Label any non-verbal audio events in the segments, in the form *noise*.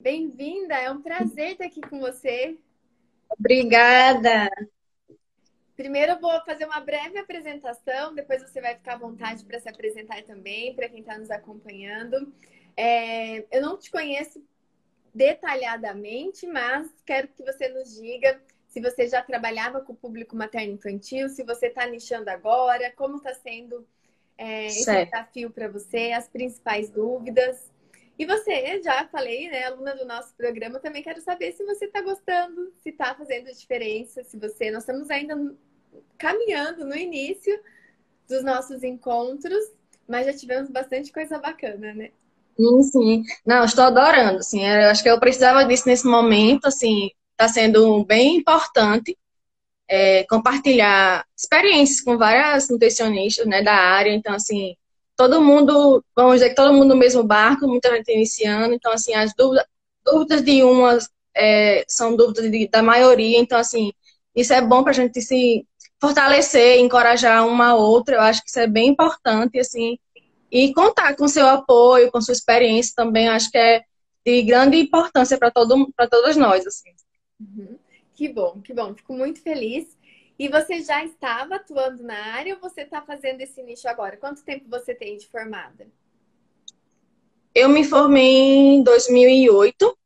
Bem-vinda, é um prazer estar aqui com você. Obrigada. Primeiro eu vou fazer uma breve apresentação, depois você vai ficar à vontade para se apresentar também, para quem está nos acompanhando. É, eu não te conheço detalhadamente, mas quero que você nos diga se você já trabalhava com o público materno-infantil, se você está nichando agora, como está sendo é, esse desafio para você, as principais dúvidas. E você, já falei, né, aluna do nosso programa, também quero saber se você está gostando, se está fazendo diferença, se você. Nós estamos ainda caminhando no início dos nossos encontros, mas já tivemos bastante coisa bacana, né? Sim, sim. Não, estou adorando, assim. Acho que eu precisava disso nesse momento, assim, está sendo bem importante é, compartilhar experiências com várias nutricionistas, né, da área. Então, assim, todo mundo, vamos dizer que todo mundo no mesmo barco, muita gente iniciando, então assim, as dúvidas, dúvidas de umas é, são dúvidas de, da maioria, então assim, isso é bom para a gente se fortalecer, encorajar uma a outra, eu acho que isso é bem importante, assim, e contar com seu apoio, com sua experiência também, acho que é de grande importância para todo, para todos nós, assim. Uhum. Que bom, que bom, fico muito feliz. E você já estava atuando na área ou você está fazendo esse nicho agora? Quanto tempo você tem de formada? Eu me formei em 2008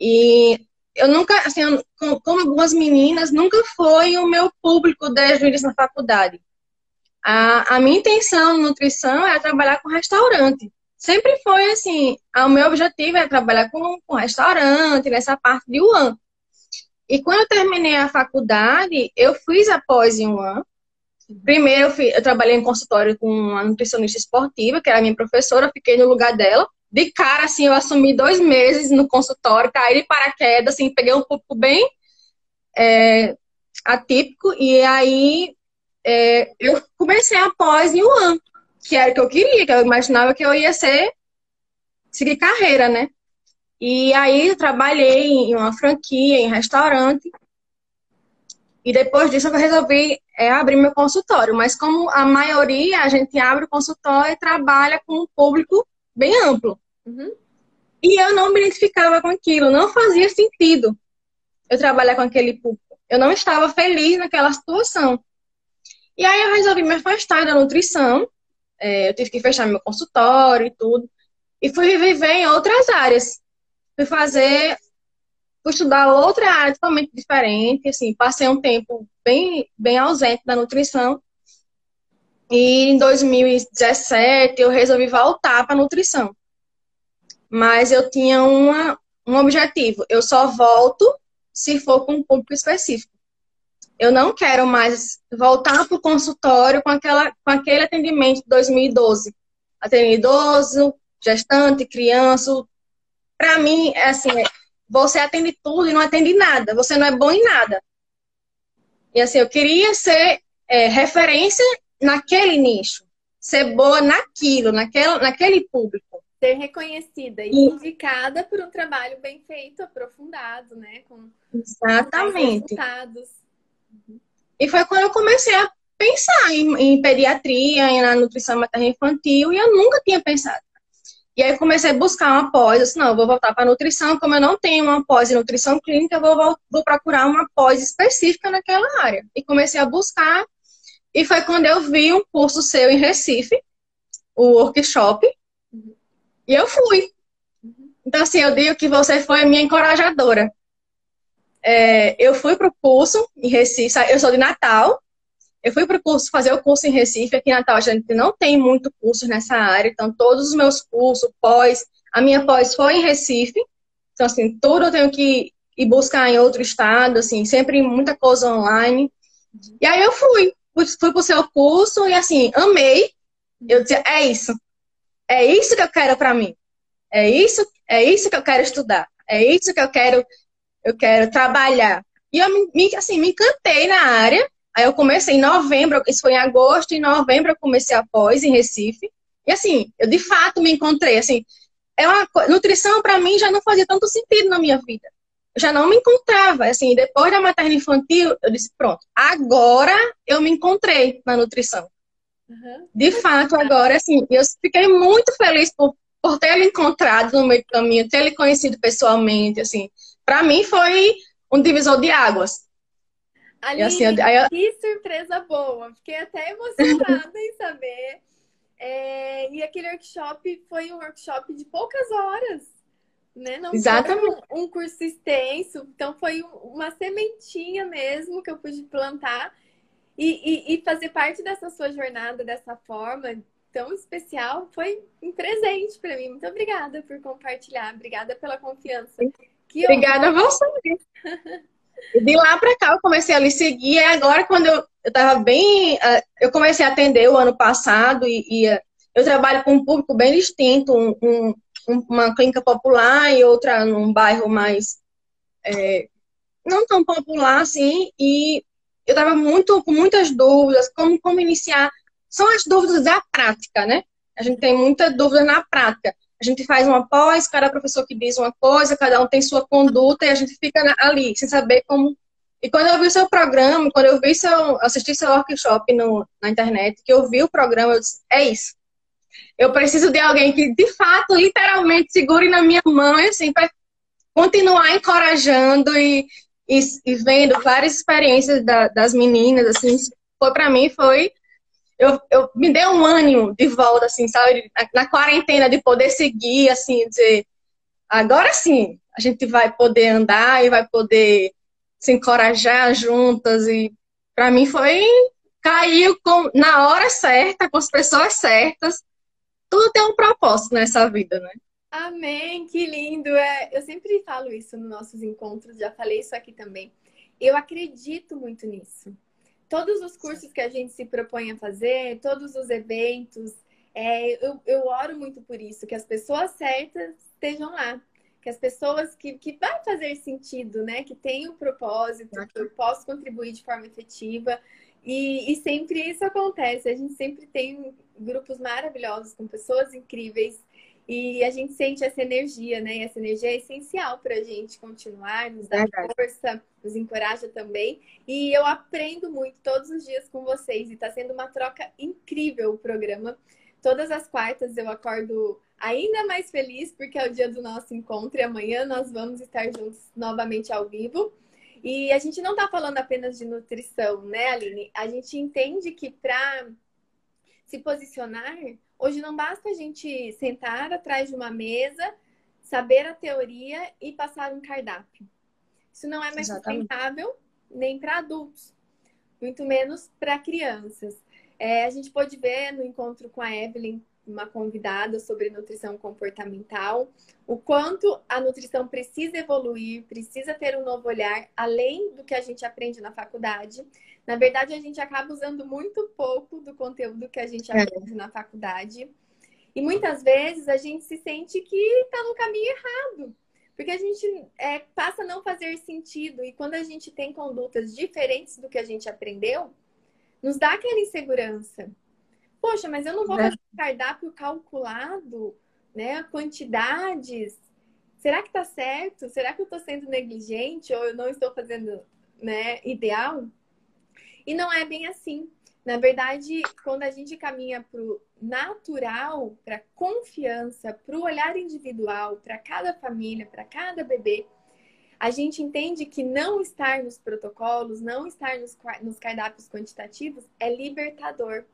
e eu nunca, assim, como algumas meninas, nunca foi o meu público desde o da faculdade. A, a minha intenção em nutrição é trabalhar com restaurante. Sempre foi assim, o meu objetivo é trabalhar com, com restaurante, nessa parte de UAN. E quando eu terminei a faculdade, eu fiz após em um ano. Primeiro, eu, fui, eu, trabalhei em consultório com uma nutricionista esportiva, que era minha professora, fiquei no lugar dela. De cara, assim, eu assumi dois meses no consultório, caí de paraquedas, assim, peguei um público bem é, atípico, e aí é, eu comecei após em um ano, que era o que eu queria, que eu imaginava que eu ia ser, seguir carreira, né? E aí eu trabalhei em uma franquia, em restaurante. E depois disso eu resolvi é, abrir meu consultório. Mas como a maioria, a gente abre o consultório e trabalha com um público bem amplo. Uhum. E eu não me identificava com aquilo, não fazia sentido eu trabalhar com aquele público. Eu não estava feliz naquela situação. E aí eu resolvi me afastar da nutrição. É, eu tive que fechar meu consultório e tudo. E fui viver em outras áreas fui fazer, fui estudar outra área totalmente diferente, assim, passei um tempo bem, bem ausente da nutrição. E em 2017 eu resolvi voltar para nutrição. Mas eu tinha uma, um objetivo, eu só volto se for com um público específico. Eu não quero mais voltar para o consultório com, aquela, com aquele atendimento de 2012. Atendimento idoso, gestante, criança, para mim, é assim, você atende tudo e não atende nada. Você não é bom em nada. E assim, eu queria ser é, referência naquele nicho. Ser boa naquilo, naquele, naquele público. Ser reconhecida e, e indicada por um trabalho bem feito, aprofundado, né? Com, Exatamente. resultados. E foi quando eu comecei a pensar em, em pediatria, em na nutrição materna infantil, e eu nunca tinha pensado. E aí comecei a buscar uma pós, assim, não, eu vou voltar para nutrição, como eu não tenho uma pós em nutrição clínica, eu vou, vou procurar uma pós específica naquela área. E comecei a buscar, e foi quando eu vi um curso seu em Recife, o workshop, uhum. e eu fui. Uhum. Então, assim, eu digo que você foi a minha encorajadora. É, eu fui para o curso em Recife, eu sou de Natal, eu fui para o curso, fazer o curso em Recife, aqui em Natal a gente não tem muito curso nessa área, então todos os meus cursos, pós, a minha pós foi em Recife, então assim, tudo eu tenho que ir buscar em outro estado, assim, sempre muita coisa online. E aí eu fui, fui, para o seu curso e assim, amei, eu disse, é isso, é isso que eu quero para mim, é isso, é isso que eu quero estudar, é isso que eu quero, eu quero trabalhar. E eu me, assim, me encantei na área, Aí eu comecei em novembro, isso foi em agosto, em novembro eu comecei a pós em Recife. E assim, eu de fato me encontrei, assim, é uma nutrição para mim já não fazia tanto sentido na minha vida. Eu já não me encontrava, assim, depois da materna infantil, eu disse, pronto, agora eu me encontrei na nutrição. Uhum. De fato, agora, assim, eu fiquei muito feliz por por ter ele encontrado no meio do caminho, ter ele conhecido pessoalmente, assim, para mim foi um divisor de águas. Aline, assim, eu... que surpresa boa! Fiquei até emocionada em saber. É, e aquele workshop foi um workshop de poucas horas, né? Não Exatamente. foi um, um curso extenso, então foi uma sementinha mesmo que eu pude plantar e, e, e fazer parte dessa sua jornada dessa forma tão especial foi um presente para mim. Muito obrigada por compartilhar, obrigada pela confiança. Que obrigada a você. *laughs* de lá para cá eu comecei a lhe seguir. E agora, quando eu, eu tava bem. Uh, eu comecei a atender o ano passado e, e uh, eu trabalho com um público bem distinto, um, um, uma clínica popular e outra num bairro mais. É, não tão popular assim. E eu tava muito, com muitas dúvidas, como, como iniciar. São as dúvidas da prática, né? A gente tem muita dúvida na prática. A gente faz uma pós, cada professor que diz uma coisa, cada um tem sua conduta e a gente fica ali, sem saber como. E quando eu vi seu programa, quando eu vi seu, assisti seu workshop no, na internet, que eu vi o programa, eu disse, é isso. Eu preciso de alguém que, de fato, literalmente segure na minha mão, assim, para continuar encorajando e, e, e, vendo várias experiências da, das meninas, assim, foi para mim, foi eu, eu me deu um ânimo de volta, assim, sabe? Na, na quarentena, de poder seguir, assim, dizer, agora sim, a gente vai poder andar e vai poder se encorajar juntas. E para mim foi caiu com, na hora certa, com as pessoas certas. Tudo tem um propósito nessa vida, né? Amém, que lindo! É, eu sempre falo isso nos nossos encontros, já falei isso aqui também. Eu acredito muito nisso todos os cursos que a gente se propõe a fazer, todos os eventos, é, eu, eu oro muito por isso, que as pessoas certas estejam lá. Que as pessoas que, que vai fazer sentido, né? Que tem um propósito, que eu posso contribuir de forma efetiva. E, e sempre isso acontece. A gente sempre tem grupos maravilhosos, com pessoas incríveis. E a gente sente essa energia, né? E essa energia é essencial para a gente continuar, nos dá força, nos encoraja também. E eu aprendo muito todos os dias com vocês. E está sendo uma troca incrível o programa. Todas as quartas eu acordo ainda mais feliz, porque é o dia do nosso encontro e amanhã nós vamos estar juntos novamente ao vivo. E a gente não está falando apenas de nutrição, né, Aline? A gente entende que para se posicionar, Hoje não basta a gente sentar atrás de uma mesa, saber a teoria e passar um cardápio. Isso não é mais Exatamente. sustentável nem para adultos, muito menos para crianças. É, a gente pode ver no encontro com a Evelyn, uma convidada sobre nutrição comportamental, o quanto a nutrição precisa evoluir, precisa ter um novo olhar, além do que a gente aprende na faculdade. Na verdade, a gente acaba usando muito pouco do conteúdo que a gente é. aprende é. na faculdade. E muitas vezes a gente se sente que está no caminho errado. Porque a gente é, passa a não fazer sentido. E quando a gente tem condutas diferentes do que a gente aprendeu, nos dá aquela insegurança. Poxa, mas eu não vou é. fazer cardápio calculado, né? Quantidades. Será que está certo? Será que eu estou sendo negligente ou eu não estou fazendo né, ideal? E não é bem assim. Na verdade, quando a gente caminha para o natural, para confiança, para o olhar individual, para cada família, para cada bebê, a gente entende que não estar nos protocolos, não estar nos cardápios quantitativos é libertador,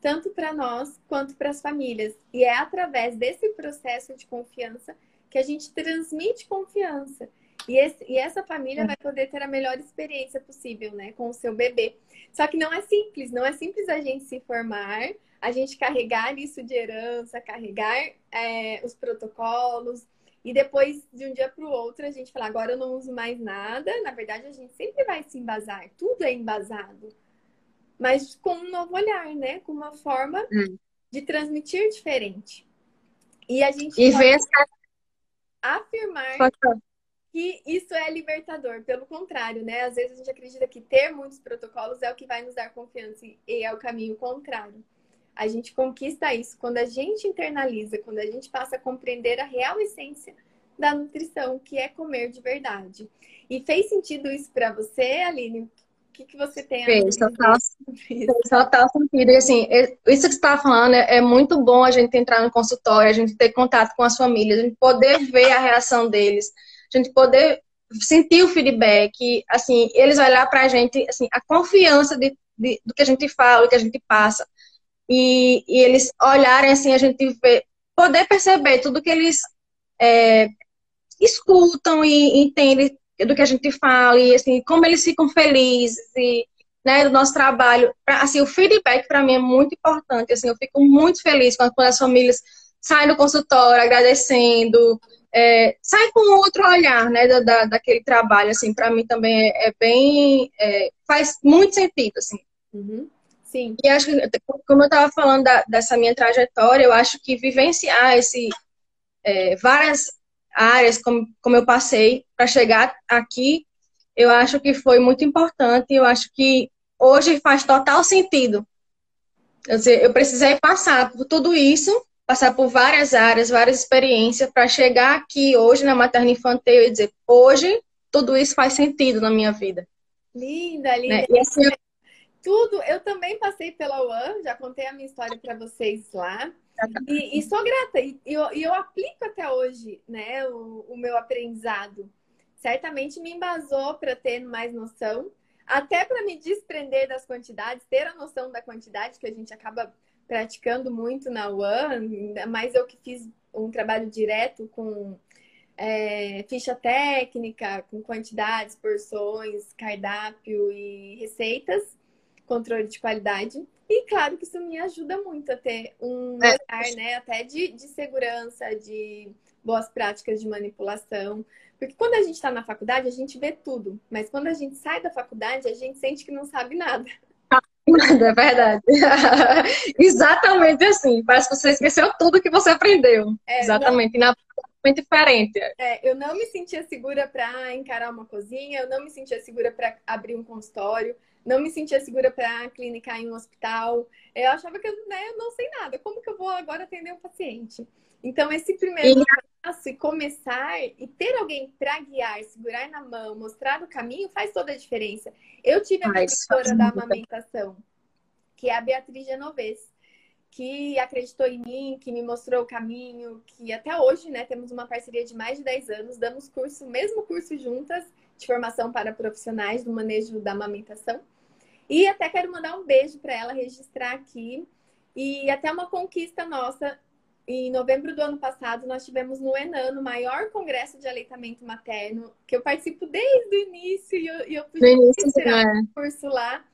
tanto para nós quanto para as famílias. E é através desse processo de confiança que a gente transmite confiança. E, esse, e essa família vai poder ter a melhor experiência possível, né, com o seu bebê. Só que não é simples, não é simples a gente se formar, a gente carregar isso de herança, carregar é, os protocolos, e depois, de um dia para o outro, a gente falar, agora eu não uso mais nada. Na verdade, a gente sempre vai se embasar, tudo é embasado. Mas com um novo olhar, né? Com uma forma hum. de transmitir diferente. E a gente e ver afirmar que isso é libertador. Pelo contrário, né? Às vezes a gente acredita que ter muitos protocolos é o que vai nos dar confiança e é o caminho contrário. A gente conquista isso quando a gente internaliza, quando a gente passa a compreender a real essência da nutrição, que é comer de verdade. E fez sentido isso para você, Aline? Que, que você tem a Fez total, total sentido. E assim, isso que você está falando é, é, muito bom a gente entrar no consultório, a gente ter contato com as famílias, a gente poder ver a reação deles, a gente poder sentir o feedback, assim, eles olhar para a gente, assim, a confiança de, de, do que a gente fala, do que a gente passa. E, e eles olharem assim, a gente vê, poder perceber tudo que eles é, escutam e entendem do que a gente fala e assim como eles ficam felizes e né, do nosso trabalho. Assim, o feedback para mim é muito importante. Assim, eu fico muito feliz quando, quando as famílias saem do consultório agradecendo, é, saem com outro olhar, né, da, daquele trabalho. Assim, para mim também é, é bem, é, faz muito sentido, assim. Uhum. Sim. E acho que, como eu estava falando da, dessa minha trajetória, eu acho que vivenciar esse é, várias áreas como, como eu passei para chegar aqui, eu acho que foi muito importante. Eu acho que hoje faz total sentido. Quer dizer, eu precisei passar por tudo isso, passar por várias áreas, várias experiências, para chegar aqui hoje na materna infantil e dizer, hoje tudo isso faz sentido na minha vida. Linda, linda. Né? Assim, tudo, eu também passei pela UAN, já contei a minha história para vocês lá. E, e sou grata, e eu, eu, aplico até hoje né, o, o meu aprendizado. Certamente me embasou para ter mais noção, até para me desprender das quantidades, ter a noção da quantidade que a gente acaba praticando muito na UAN, mas eu que fiz um trabalho direto com é, ficha técnica, com quantidades, porções, cardápio e receitas, controle de qualidade. E claro que isso me ajuda muito a ter um é. olhar, né, até de, de segurança, de boas práticas de manipulação. Porque quando a gente está na faculdade, a gente vê tudo. Mas quando a gente sai da faculdade, a gente sente que não sabe nada. Nada, é verdade. *laughs* Exatamente assim. Parece que você esqueceu tudo que você aprendeu. É, Exatamente. Não... E na diferente. É, eu não me sentia segura para encarar uma cozinha, eu não me sentia segura para abrir um consultório, não me sentia segura para clinicar em um hospital. Eu achava que eu, né, eu não sei nada. Como que eu vou agora atender um paciente? Então, esse primeiro passo e começar e ter alguém para guiar, segurar na mão, mostrar o caminho, faz toda a diferença. Eu tive a professora da amamentação, que é a Beatriz Genovese, que acreditou em mim, que me mostrou o caminho, que até hoje, né, temos uma parceria de mais de 10 anos, damos curso, mesmo curso juntas, de formação para profissionais do manejo da amamentação. E até quero mandar um beijo para ela registrar aqui. E até uma conquista nossa. Em novembro do ano passado, nós tivemos no Enan, o maior congresso de aleitamento materno, que eu participo desde o início e eu, eu pude tirar um curso lá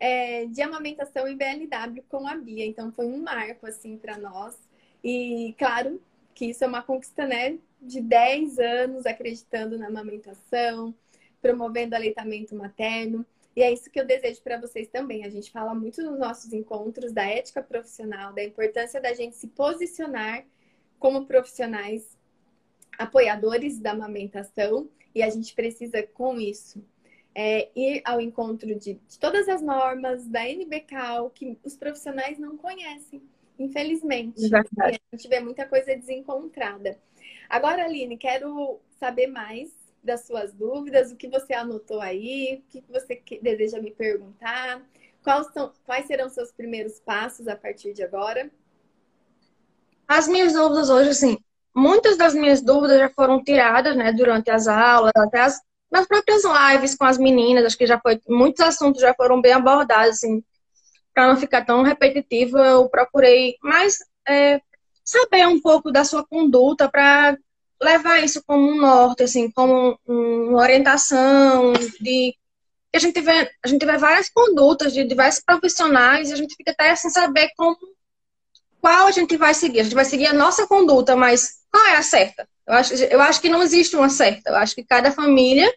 é, de amamentação em BLW com a Bia. Então foi um marco assim para nós. E claro que isso é uma conquista, né, de 10 anos acreditando na amamentação, promovendo aleitamento materno. E é isso que eu desejo para vocês também. A gente fala muito nos nossos encontros da ética profissional, da importância da gente se posicionar como profissionais apoiadores da amamentação e a gente precisa, com isso, é, ir ao encontro de, de, todas as normas da NBCAL que os profissionais não conhecem, infelizmente. a gente vê muita coisa desencontrada. Agora, Aline, quero saber mais das suas dúvidas, o que você anotou aí, o que você deseja me perguntar, quais, são, quais serão seus primeiros passos a partir de agora? As minhas dúvidas hoje, assim, muitas das minhas dúvidas já foram tiradas, né, durante as aulas, até as, nas próprias lives com as meninas, acho que já foi, muitos assuntos já foram bem abordados, assim, para não ficar tão repetitivo, eu procurei mais é, saber um pouco da sua conduta para levar isso como um norte, assim, como uma orientação de a gente vê, a gente vê várias condutas de diversos profissionais e a gente fica até sem saber como qual a gente vai seguir. A gente vai seguir a nossa conduta, mas qual é a certa? Eu acho, eu acho que não existe uma certa. Eu acho que cada família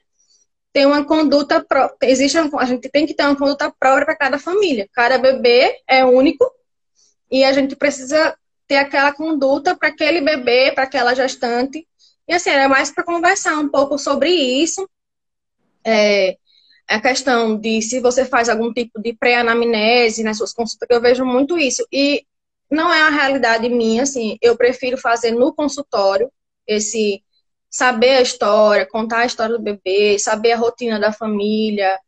tem uma conduta própria. Existe a gente tem que ter uma conduta própria para cada família. Cada bebê é único e a gente precisa ter aquela conduta para aquele bebê, para aquela gestante. E assim, era mais para conversar um pouco sobre isso. É, a questão de se você faz algum tipo de pré-anamnese nas suas consultas, eu vejo muito isso. E não é uma realidade minha, assim, eu prefiro fazer no consultório esse saber a história, contar a história do bebê, saber a rotina da família.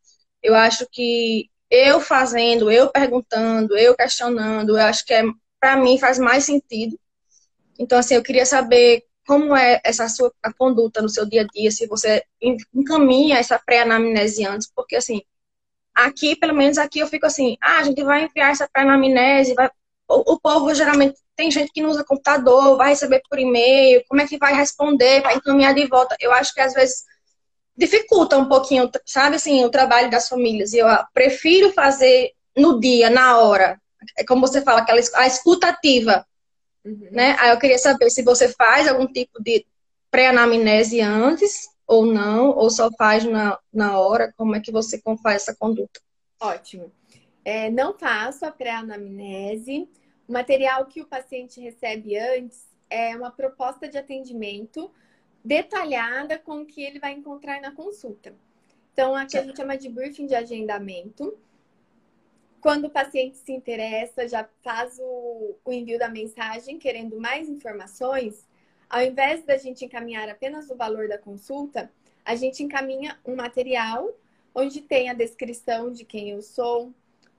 Eu acho que eu fazendo, eu perguntando, eu questionando, eu acho que é, para mim faz mais sentido. Então, assim, eu queria saber como é essa sua conduta no seu dia a dia, se você encaminha essa pré-anamnese antes, porque assim, aqui, pelo menos aqui, eu fico assim, ah, a gente vai enviar essa pré-anamnese, vai... o, o, povo geralmente tem gente que não usa computador, vai receber por e-mail, como é que vai responder, vai encaminhar de volta. Eu acho que às vezes dificulta um pouquinho, sabe assim, o trabalho das famílias. Eu prefiro fazer no dia, na hora. É como você fala, aquela a escutativa Uhum. Né? Aí eu queria saber se você faz algum tipo de pré-anamnese antes ou não, ou só faz na, na hora, como é que você faz essa conduta? Ótimo. É, não faço a pré-anamnese. O material que o paciente recebe antes é uma proposta de atendimento detalhada com o que ele vai encontrar na consulta. Então, aqui a gente chama de briefing de agendamento. Quando o paciente se interessa, já faz o, o envio da mensagem querendo mais informações, ao invés da gente encaminhar apenas o valor da consulta, a gente encaminha um material onde tem a descrição de quem eu sou,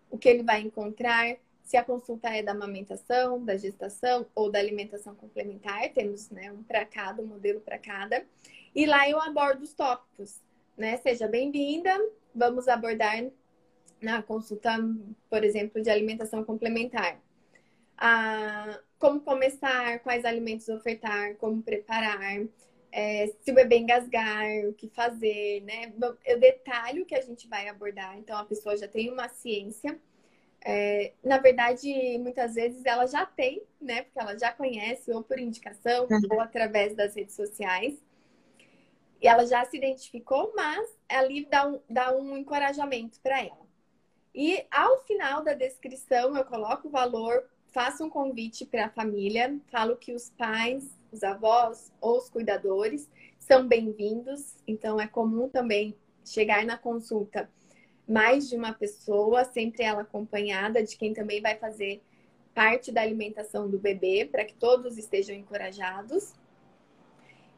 o que ele vai encontrar, se a consulta é da amamentação, da gestação ou da alimentação complementar, temos né, um para cada, um modelo para cada. E lá eu abordo os tópicos, né? Seja bem-vinda, vamos abordar na consulta, por exemplo, de alimentação complementar. Ah, como começar, quais alimentos ofertar, como preparar, é, se o bebê engasgar, o que fazer, né? Eu detalho o que a gente vai abordar, então a pessoa já tem uma ciência. É, na verdade, muitas vezes ela já tem, né? Porque ela já conhece, ou por indicação, uhum. ou através das redes sociais. E ela já se identificou, mas ali dá um, dá um encorajamento para ela. E ao final da descrição eu coloco o valor, faço um convite para a família, falo que os pais, os avós ou os cuidadores são bem-vindos. Então é comum também chegar na consulta mais de uma pessoa, sempre ela acompanhada de quem também vai fazer parte da alimentação do bebê, para que todos estejam encorajados.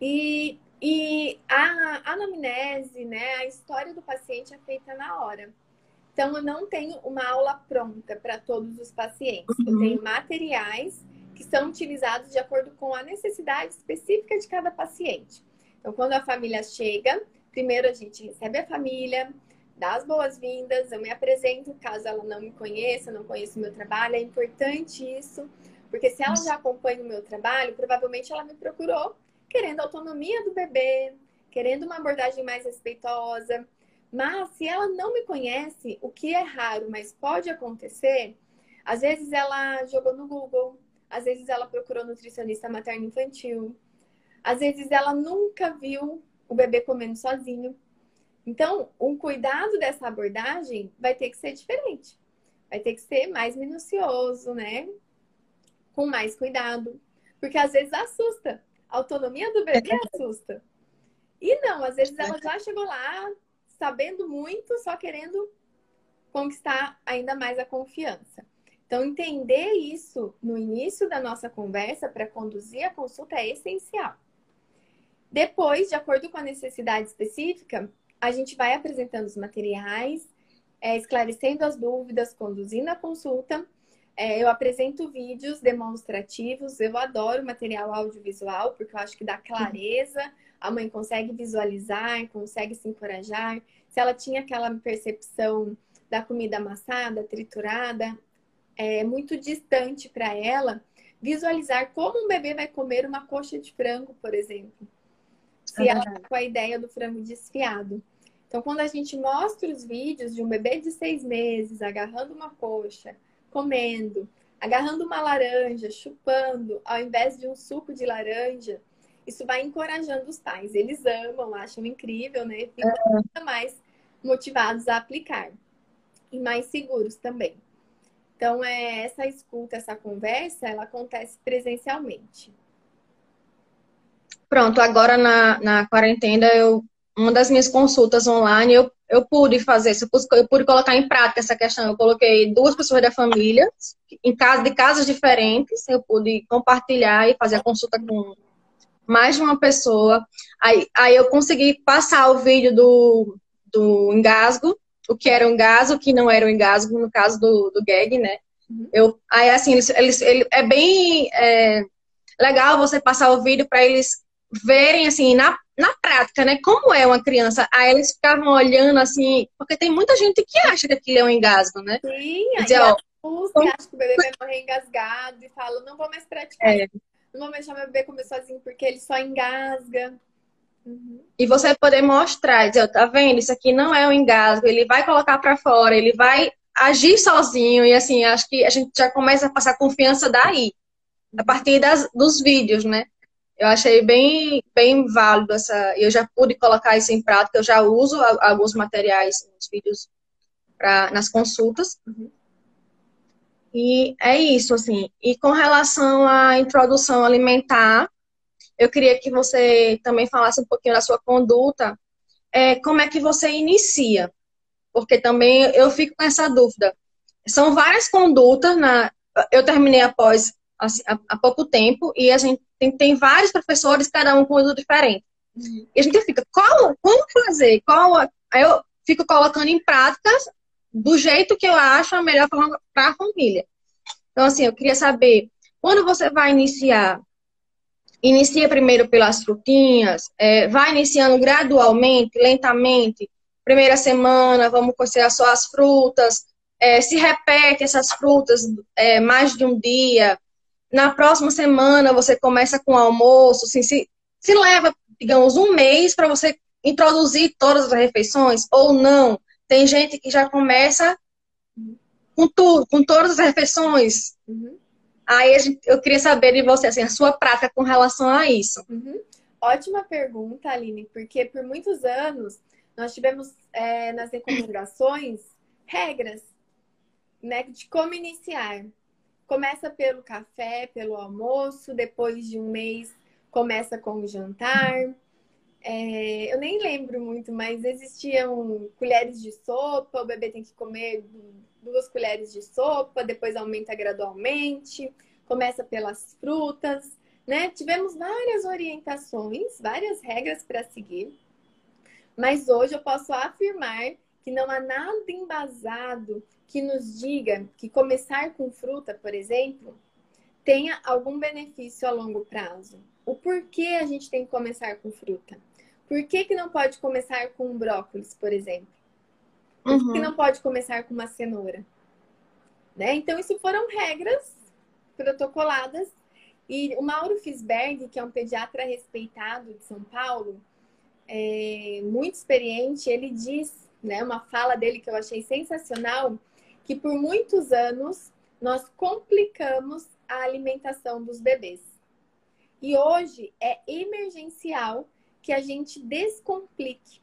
E, e a anamnese, né, a história do paciente é feita na hora. Então, eu não tenho uma aula pronta para todos os pacientes. Uhum. Eu tenho materiais que são utilizados de acordo com a necessidade específica de cada paciente. Então, quando a família chega, primeiro a gente recebe a família, dá as boas-vindas, eu me apresento caso ela não me conheça, não conheça o meu trabalho. É importante isso, porque se ela já acompanha o meu trabalho, provavelmente ela me procurou querendo autonomia do bebê, querendo uma abordagem mais respeitosa. Mas se ela não me conhece, o que é raro, mas pode acontecer, às vezes ela jogou no Google, às vezes ela procurou nutricionista materno infantil, às vezes ela nunca viu o bebê comendo sozinho. Então, um cuidado dessa abordagem vai ter que ser diferente. Vai ter que ser mais minucioso, né? Com mais cuidado. Porque às vezes assusta. A autonomia do bebê assusta. E não, às vezes ela já chegou lá, sabendo muito, só querendo conquistar ainda mais a confiança. Então, entender isso no início da nossa conversa para conduzir a consulta é essencial. Depois, de acordo com a necessidade específica, a gente vai apresentando os materiais, é, esclarecendo as dúvidas, conduzindo a consulta. É, eu apresento vídeos demonstrativos, eu adoro material audiovisual, porque eu acho que dá clareza a mãe consegue visualizar, consegue se encorajar. Se ela tinha aquela percepção da comida amassada, triturada, é muito distante para ela visualizar como um bebê vai comer uma coxa de frango, por exemplo. Se ela tá com a ideia do frango desfiado. Então, quando a gente mostra os vídeos de um bebê de seis meses agarrando uma coxa, comendo, agarrando uma laranja, chupando, ao invés de um suco de laranja, isso vai encorajando os pais. Eles amam, acham incrível, né? Ficam é. mais motivados a aplicar. E mais seguros também. Então, é, essa escuta, essa conversa, ela acontece presencialmente. Pronto, agora na, na quarentena, eu, uma das minhas consultas online, eu, eu pude fazer isso, eu pude colocar em prática essa questão. Eu coloquei duas pessoas da família, em casa, de casas diferentes, eu pude compartilhar e fazer a consulta com mais de uma pessoa. Aí, aí eu consegui passar o vídeo do, do engasgo. o que era um engasgo, o que não era um engasgo, no caso do, do gag, né? Uhum. Eu, aí, assim, eles, eles, ele, é bem é, legal você passar o vídeo para eles verem, assim, na, na prática, né? Como é uma criança. Aí eles ficavam olhando, assim, porque tem muita gente que acha que aquilo é um engasgo, né? Sim, Dizer, aí ó, que acha que o bebê vai morrer engasgado e fala, não vou mais praticar. É. Não vou deixar meu bebê comer sozinho porque ele só engasga. Uhum. E você poder mostrar, dizer, tá vendo? Isso aqui não é um engasgo, ele vai colocar para fora, ele vai agir sozinho e assim, acho que a gente já começa a passar confiança daí, a partir das, dos vídeos, né? Eu achei bem, bem válido essa. Eu já pude colocar isso em prática, eu já uso alguns materiais nos vídeos pra, nas consultas. Uhum. E é isso, assim. E com relação à introdução alimentar, eu queria que você também falasse um pouquinho da sua conduta. É, como é que você inicia? Porque também eu fico com essa dúvida. São várias condutas na. Eu terminei após assim, há, há, pouco tempo e a gente tem, tem vários professores, cada um com conduta diferente. Uhum. E a gente fica, qual, como fazer? Qual, aí eu fico colocando em práticas do jeito que eu acho a melhor forma para a família. Então, assim, eu queria saber, quando você vai iniciar inicia primeiro pelas frutinhas, é, vai iniciando gradualmente, lentamente. Primeira semana, vamos considerar só as frutas. É, se repete essas frutas é, mais de um dia. Na próxima semana, você começa com almoço. Assim, se, se leva, digamos, um mês para você introduzir todas as refeições ou não. Tem gente que já começa com tudo, com todas as refeições. Uhum. Aí eu queria saber de você, assim, a sua prática com relação a isso. Uhum. Ótima pergunta, Aline, porque por muitos anos nós tivemos é, nas recomendações regras né, de como iniciar. Começa pelo café, pelo almoço, depois de um mês começa com o jantar. É, eu nem lembro muito, mas existiam colheres de sopa, o bebê tem que comer duas colheres de sopa, depois aumenta gradualmente, começa pelas frutas, né? Tivemos várias orientações, várias regras para seguir, mas hoje eu posso afirmar que não há nada embasado que nos diga que começar com fruta, por exemplo, tenha algum benefício a longo prazo. O porquê a gente tem que começar com fruta? Por que, que não pode começar com brócolis, por exemplo? Por uhum. que não pode começar com uma cenoura? Né? Então, isso foram regras protocoladas. E o Mauro Fisberg, que é um pediatra respeitado de São Paulo, é, muito experiente, ele diz, né, uma fala dele que eu achei sensacional, que por muitos anos nós complicamos a alimentação dos bebês. E hoje é emergencial que a gente descomplique.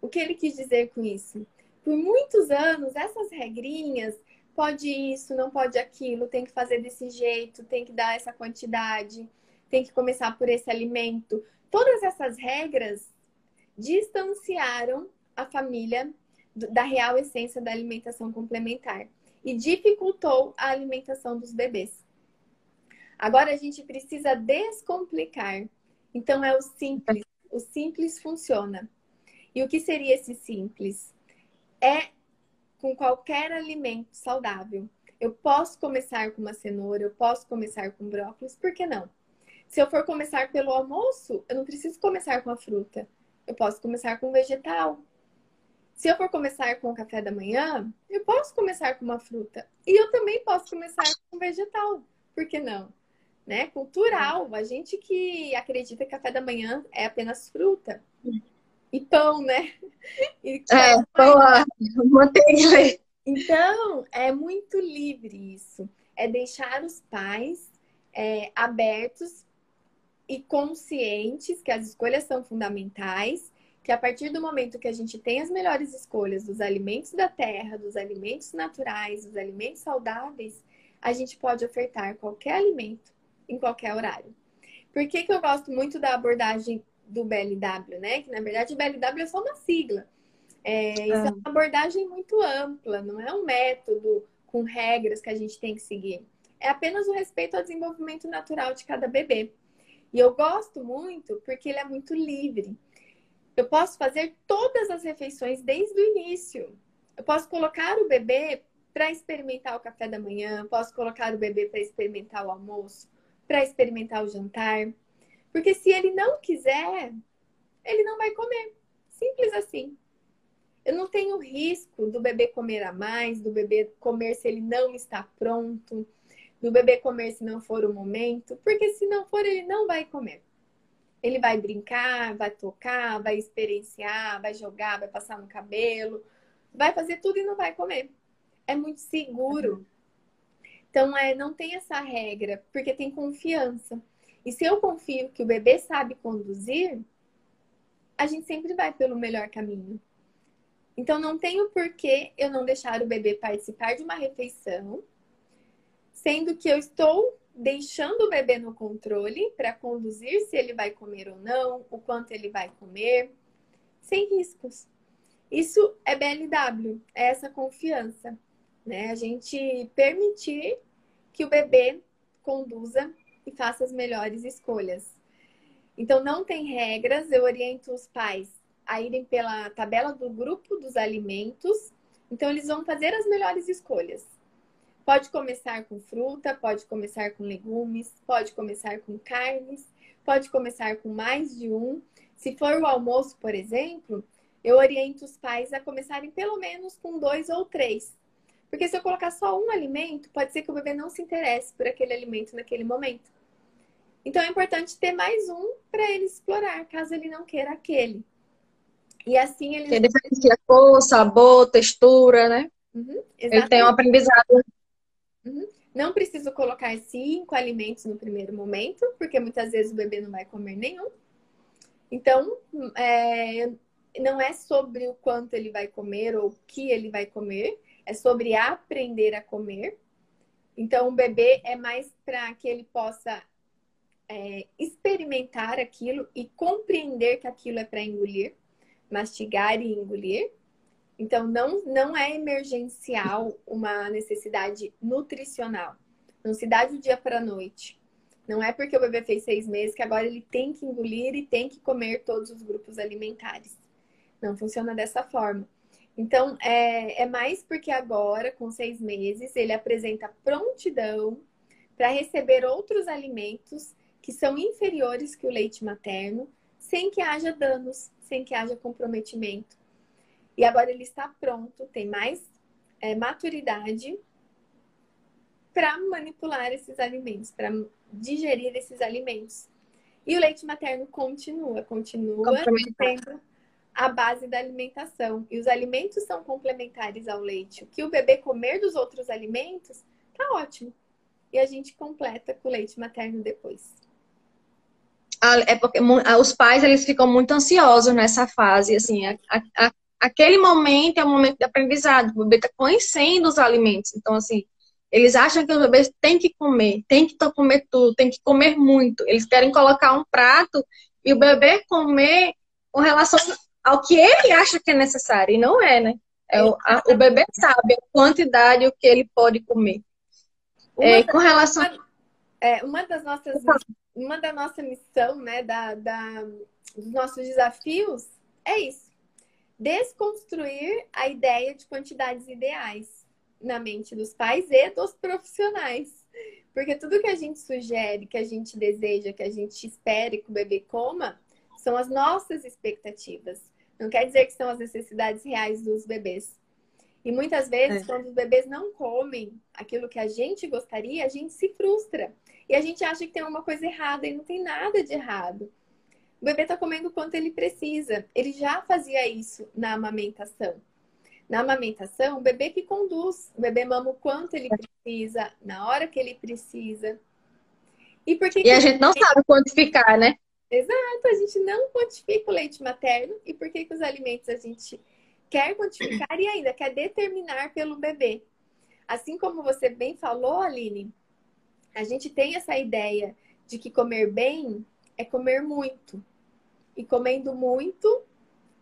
O que ele quis dizer com isso? Por muitos anos, essas regrinhas, pode isso, não pode aquilo, tem que fazer desse jeito, tem que dar essa quantidade, tem que começar por esse alimento. Todas essas regras distanciaram a família da real essência da alimentação complementar e dificultou a alimentação dos bebês. Agora a gente precisa descomplicar. Então é o simples. O simples funciona. E o que seria esse simples? É com qualquer alimento saudável. Eu posso começar com uma cenoura, eu posso começar com brócolis, por que não? Se eu for começar pelo almoço, eu não preciso começar com a fruta. Eu posso começar com vegetal. Se eu for começar com o café da manhã, eu posso começar com uma fruta. E eu também posso começar com vegetal. Por que não? Né? Cultural. A gente que acredita que café da manhã é apenas fruta *laughs* e pão, né? E é, pão, *laughs* manteiga. Então, é muito livre isso. É deixar os pais é, abertos e conscientes que as escolhas são fundamentais, que a partir do momento que a gente tem as melhores escolhas dos alimentos da terra, dos alimentos naturais, dos alimentos saudáveis, a gente pode ofertar qualquer alimento em qualquer horário. Por que, que eu gosto muito da abordagem do BLW, né? Que na verdade o BLW é só uma sigla. É, isso é ah. uma abordagem muito ampla, não é um método com regras que a gente tem que seguir. É apenas o respeito ao desenvolvimento natural de cada bebê. E eu gosto muito porque ele é muito livre. Eu posso fazer todas as refeições desde o início. Eu posso colocar o bebê para experimentar o café da manhã, posso colocar o bebê para experimentar o almoço, para experimentar o jantar. Porque se ele não quiser, ele não vai comer. Simples assim. Eu não tenho risco do bebê comer a mais, do bebê comer se ele não está pronto, do bebê comer se não for o momento, porque se não for, ele não vai comer. Ele vai brincar, vai tocar, vai experienciar, vai jogar, vai passar no cabelo, vai fazer tudo e não vai comer. É muito seguro. Então, é, não tem essa regra, porque tem confiança. E se eu confio que o bebê sabe conduzir, a gente sempre vai pelo melhor caminho. Então, não tem o porquê eu não deixar o bebê participar de uma refeição, sendo que eu estou deixando o bebê no controle para conduzir se ele vai comer ou não, o quanto ele vai comer, sem riscos. Isso é BLW, é essa confiança, né? A gente permitir que o bebê conduza e faça as melhores escolhas. Então, não tem regras, eu oriento os pais a irem pela tabela do grupo dos alimentos. Então, eles vão fazer as melhores escolhas. Pode começar com fruta, pode começar com legumes, pode começar com carnes, pode começar com mais de um. Se for o almoço, por exemplo, eu oriento os pais a começarem pelo menos com dois ou três. Porque se eu colocar só um alimento, pode ser que o bebê não se interesse por aquele alimento naquele momento. Então é importante ter mais um para ele explorar, caso ele não queira aquele. E assim ele. Tem diferencia cor, sabor, textura, né? Uhum, ele tem um aprendizado. Uhum. Não preciso colocar cinco alimentos no primeiro momento, porque muitas vezes o bebê não vai comer nenhum. Então, é, não é sobre o quanto ele vai comer ou o que ele vai comer, é sobre aprender a comer. Então, o bebê é mais para que ele possa é, experimentar aquilo e compreender que aquilo é para engolir, mastigar e engolir. Então, não, não é emergencial uma necessidade nutricional. Não se dá de dia para noite. Não é porque o bebê fez seis meses que agora ele tem que engolir e tem que comer todos os grupos alimentares. Não funciona dessa forma. Então, é, é mais porque agora, com seis meses, ele apresenta prontidão para receber outros alimentos que são inferiores que o leite materno, sem que haja danos, sem que haja comprometimento. E agora ele está pronto, tem mais é, maturidade para manipular esses alimentos, para digerir esses alimentos. E o leite materno continua, continua sendo a base da alimentação. E os alimentos são complementares ao leite. O que o bebê comer dos outros alimentos, tá ótimo. E a gente completa com o leite materno depois é porque os pais eles ficam muito ansiosos nessa fase, assim, a, a, aquele momento é o momento de aprendizado, o bebê está conhecendo os alimentos, então assim, eles acham que o bebê tem que comer, tem que comer tudo, tem que comer muito, eles querem colocar um prato e o bebê comer com relação ao que ele acha que é necessário, e não é, né? É o, a, o bebê sabe a quantidade o que ele pode comer. É, com relação. É, uma das nossas uma da nossa missão, né, da, da, dos nossos desafios é isso. Desconstruir a ideia de quantidades ideais na mente dos pais e dos profissionais. Porque tudo que a gente sugere, que a gente deseja, que a gente espere que o bebê coma, são as nossas expectativas. Não quer dizer que são as necessidades reais dos bebês. E muitas vezes, é. quando os bebês não comem aquilo que a gente gostaria, a gente se frustra. E a gente acha que tem uma coisa errada e não tem nada de errado. O bebê está comendo o quanto ele precisa. Ele já fazia isso na amamentação. Na amamentação, o bebê que conduz. O bebê mama o quanto ele precisa, na hora que ele precisa. E, porque e a gente não sabe quantificar, né? Exato, a gente não quantifica o leite materno. E por que, que os alimentos a gente quer quantificar e ainda quer determinar pelo bebê? Assim como você bem falou, Aline, a gente tem essa ideia de que comer bem é comer muito. E comendo muito,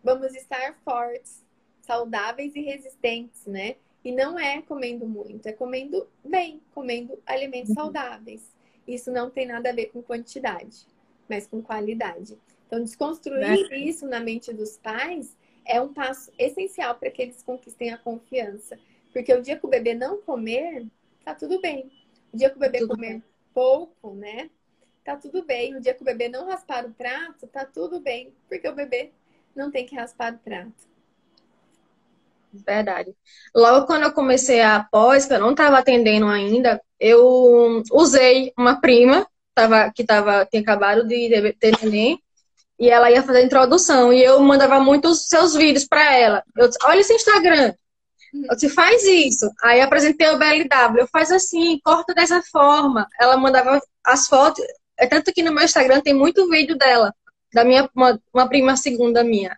vamos estar fortes, saudáveis e resistentes, né? E não é comendo muito, é comendo bem, comendo alimentos uhum. saudáveis. Isso não tem nada a ver com quantidade, mas com qualidade. Então, desconstruir né? isso na mente dos pais é um passo essencial para que eles conquistem a confiança. Porque o dia que o bebê não comer, tá tudo bem. O dia que o bebê tudo comer bem. pouco, né? Tá tudo bem. O dia que o bebê não raspar o prato, tá tudo bem. Porque o bebê não tem que raspar o prato. Verdade. Logo quando eu comecei a pós, que eu não estava atendendo ainda, eu usei uma prima tava, que tava, tinha acabado de ter neném e ela ia fazer a introdução e eu mandava muitos seus vídeos para ela. Eu disse, olha esse Instagram. Eu disse, faz isso. Aí apresentei o BLW, eu faz assim, corta dessa forma. Ela mandava as fotos, é tanto que no meu Instagram tem muito vídeo dela, da minha uma, uma prima segunda minha.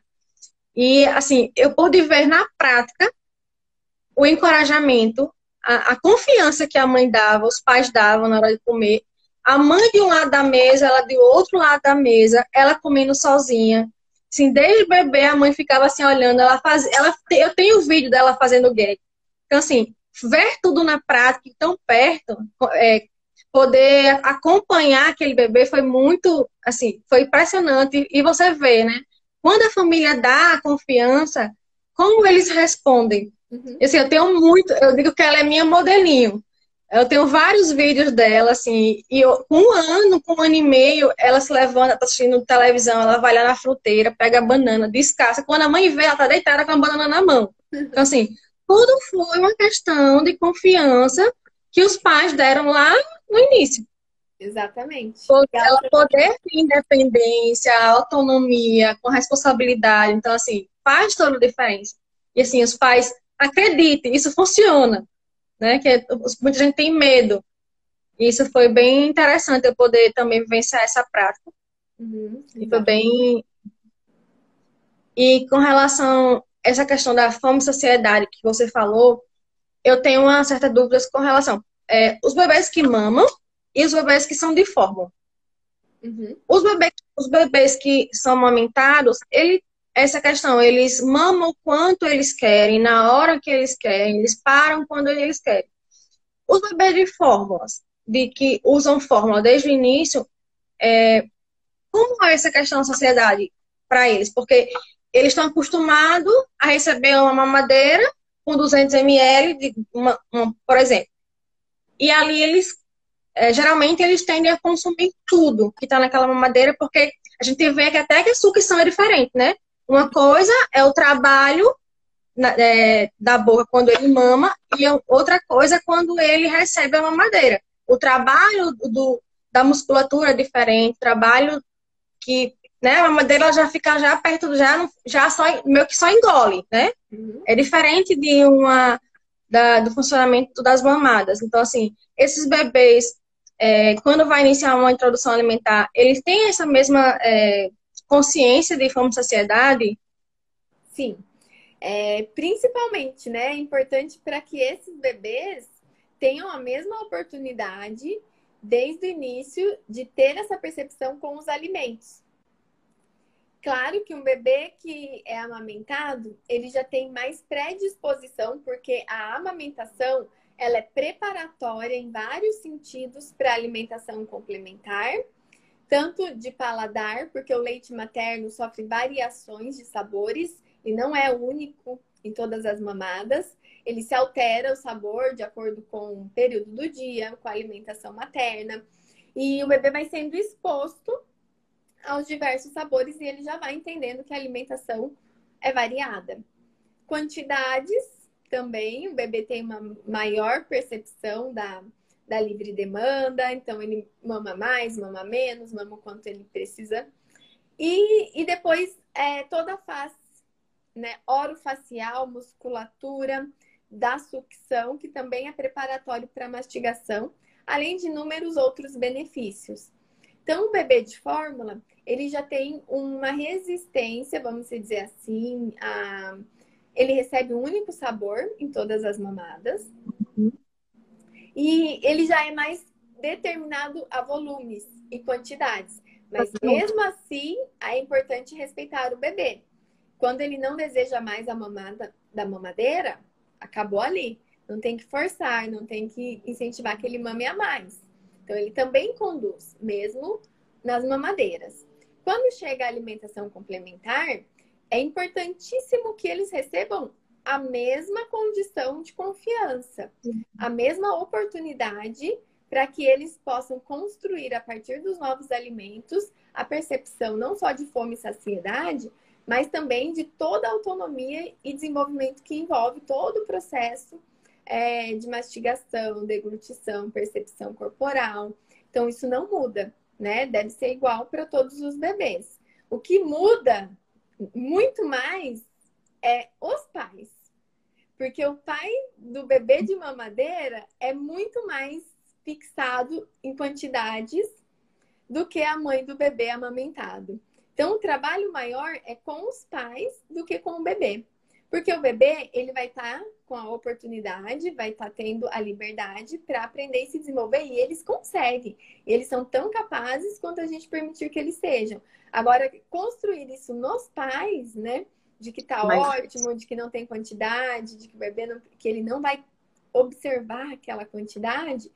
E, assim, eu pude ver na prática o encorajamento, a, a, confiança que a mãe dava, os pais davam na hora de comer. A mãe de um lado da mesa, ela de outro lado da mesa, ela comendo sozinha. Assim, desde bebê, a mãe ficava assim olhando. Ela faz, ela, eu tenho o vídeo dela fazendo gag. Então, assim, ver tudo na prática, tão perto, é, poder acompanhar aquele bebê foi muito, assim, foi impressionante. E você vê, né? Quando a família dá a confiança, como eles respondem? Uhum. Assim, eu tenho muito, eu digo que ela é minha modelinho. Eu tenho vários vídeos dela, assim, e eu, com um ano, com um ano e meio, ela se levanta, tá assistindo televisão, ela vai lá na fruteira, pega a banana, descasca. Quando a mãe vê, ela tá deitada com a banana na mão. Então, assim, tudo foi uma questão de confiança que os pais deram lá no início. Exatamente. Ela poder ter independência, autonomia, com responsabilidade. Então, assim, faz toda a diferença. E, assim, os pais acreditem, isso funciona. Né? Que muita gente tem medo. E isso foi bem interessante eu poder também vivenciar essa prática. Uhum, e foi bem. E com relação a essa questão da fome e sociedade que você falou, eu tenho uma certa dúvida com relação. É, os bebês que mamam, e os bebês que são de fórmula. Uhum. Os, bebês, os bebês que são amamentados, ele, essa questão, eles mamam quanto eles querem, na hora que eles querem, eles param quando eles querem. Os bebês de fórmulas, de que usam fórmula desde o início, é, como é essa questão da sociedade para eles? Porque eles estão acostumados a receber uma mamadeira com 200 ml, de uma, uma, por exemplo. E ali eles é, geralmente eles tendem a consumir tudo que está naquela mamadeira, porque a gente vê que até que a sucção é diferente, né? Uma coisa é o trabalho na, é, da boca quando ele mama, e outra coisa é quando ele recebe a mamadeira. O trabalho do, da musculatura é diferente, o trabalho que né, a mamadeira já fica já perto, já, já só, meio que só engole, né? Uhum. É diferente de uma da, do funcionamento das mamadas. Então, assim, esses bebês é, quando vai iniciar uma introdução alimentar, eles têm essa mesma é, consciência de fome e saciedade? Sim. É, principalmente, né? É importante para que esses bebês tenham a mesma oportunidade desde o início de ter essa percepção com os alimentos. Claro que um bebê que é amamentado, ele já tem mais predisposição, porque a amamentação ela é preparatória em vários sentidos para alimentação complementar, tanto de paladar, porque o leite materno sofre variações de sabores e não é único em todas as mamadas. Ele se altera o sabor de acordo com o período do dia, com a alimentação materna. E o bebê vai sendo exposto aos diversos sabores e ele já vai entendendo que a alimentação é variada. Quantidades também o bebê tem uma maior percepção da, da livre demanda, então ele mama mais, mama menos, mama o quanto ele precisa. E, e depois é, toda a face, né? Orofacial, musculatura da sucção, que também é preparatório para mastigação, além de inúmeros outros benefícios. Então, o bebê de fórmula, ele já tem uma resistência, vamos dizer assim, a ele recebe um único sabor em todas as mamadas. Uhum. E ele já é mais determinado a volumes e quantidades. Mas mesmo assim, é importante respeitar o bebê. Quando ele não deseja mais a mamada da mamadeira, acabou ali. Não tem que forçar, não tem que incentivar que ele mame a mais. Então, ele também conduz, mesmo nas mamadeiras. Quando chega a alimentação complementar, é importantíssimo que eles recebam a mesma condição de confiança, a mesma oportunidade para que eles possam construir a partir dos novos alimentos a percepção não só de fome e saciedade, mas também de toda a autonomia e desenvolvimento que envolve todo o processo é, de mastigação, deglutição, percepção corporal. Então, isso não muda, né? Deve ser igual para todos os bebês. O que muda muito mais é os pais. Porque o pai do bebê de mamadeira é muito mais fixado em quantidades do que a mãe do bebê amamentado. Então, o trabalho maior é com os pais do que com o bebê. Porque o bebê, ele vai estar tá com a oportunidade, vai estar tá tendo a liberdade para aprender e se desenvolver, e eles conseguem. Eles são tão capazes quanto a gente permitir que eles sejam. Agora, construir isso nos pais, né? De que tá Mas... ótimo, de que não tem quantidade, de que o bebê não, que ele não vai observar aquela quantidade,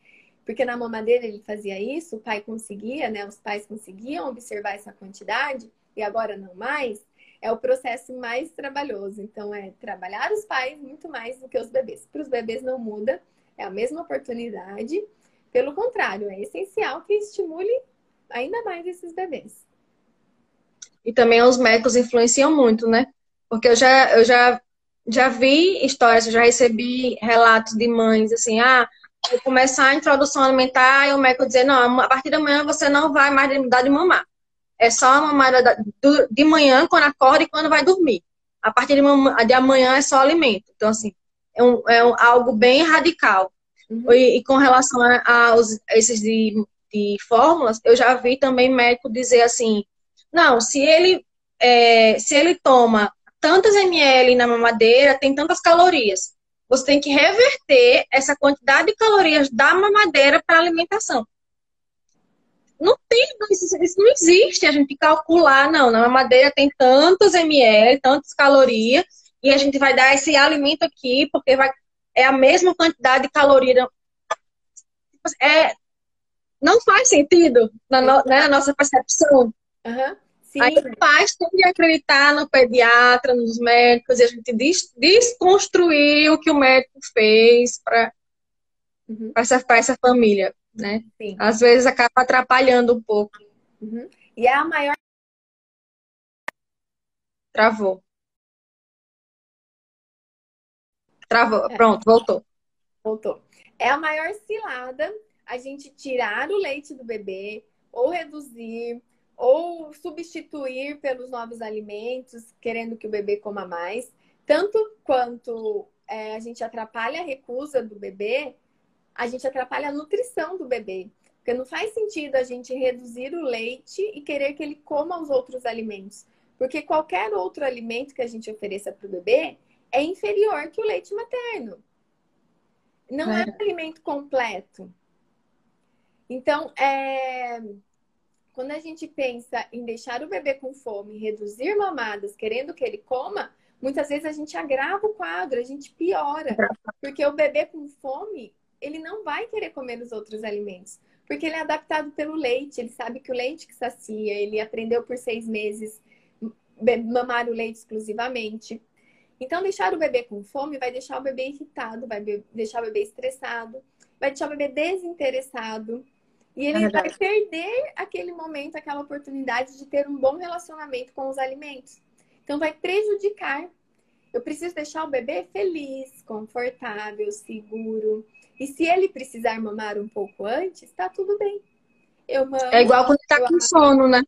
porque na mamadeira ele fazia isso, o pai conseguia, né? Os pais conseguiam observar essa quantidade e agora não mais é o processo mais trabalhoso. Então, é trabalhar os pais muito mais do que os bebês. Para os bebês não muda, é a mesma oportunidade. Pelo contrário, é essencial que estimule ainda mais esses bebês. E também os médicos influenciam muito, né? Porque eu já, eu já, já vi histórias, já recebi relatos de mães assim, ah, vou começar a introdução alimentar e o médico dizer, não, a partir da manhã você não vai mais mudar de mamar. É só a mamada de manhã, quando acorda e quando vai dormir. A partir de amanhã é só alimento. Então, assim, é, um, é um, algo bem radical. Uhum. E, e, com relação a, a, a esses de, de, fórmulas, eu já vi também médico dizer assim, não, se ele, é, se ele toma tantas ml na mamadeira, tem tantas calorias. Você tem que reverter essa quantidade de calorias da mamadeira para a alimentação. Não tem, isso, não existe a gente calcular, não. Na madeira tem tantos ml, tantas calorias, e a gente vai dar esse alimento aqui, porque vai, é a mesma quantidade de caloria. É, não faz sentido na, no, né, na nossa percepção. Uhum. Aí os pais têm que acreditar no pediatra, nos médicos, e a gente des desconstruir o que o médico fez para uhum. essa, essa família né? Sim. Às vezes acaba atrapalhando um pouco. Uhum. E é a maior. Travou. Travou. É. Pronto, voltou. Voltou. É a maior cilada a gente tirar o leite do bebê, ou reduzir, ou substituir pelos novos alimentos, querendo que o bebê coma mais. Tanto quanto é, a gente atrapalha a recusa do bebê, a gente atrapalha a nutrição do bebê. Porque não faz sentido a gente reduzir o leite e querer que ele coma os outros alimentos. Porque qualquer outro alimento que a gente ofereça para o bebê é inferior que o leite materno. Não é, é um alimento completo. Então, é... quando a gente pensa em deixar o bebê com fome, reduzir mamadas, querendo que ele coma, muitas vezes a gente agrava o quadro, a gente piora. Porque o bebê com fome, ele não vai querer comer os outros alimentos. Porque ele é adaptado pelo leite, ele sabe que o leite que sacia, ele aprendeu por seis meses mamar o leite exclusivamente. Então, deixar o bebê com fome vai deixar o bebê irritado, vai deixar o bebê estressado, vai deixar o bebê desinteressado. E ele é vai perder aquele momento, aquela oportunidade de ter um bom relacionamento com os alimentos. Então, vai prejudicar. Eu preciso deixar o bebê feliz, confortável, seguro. E se ele precisar mamar um pouco antes, tá tudo bem. Eu mamo, é igual quando tá com sono, né?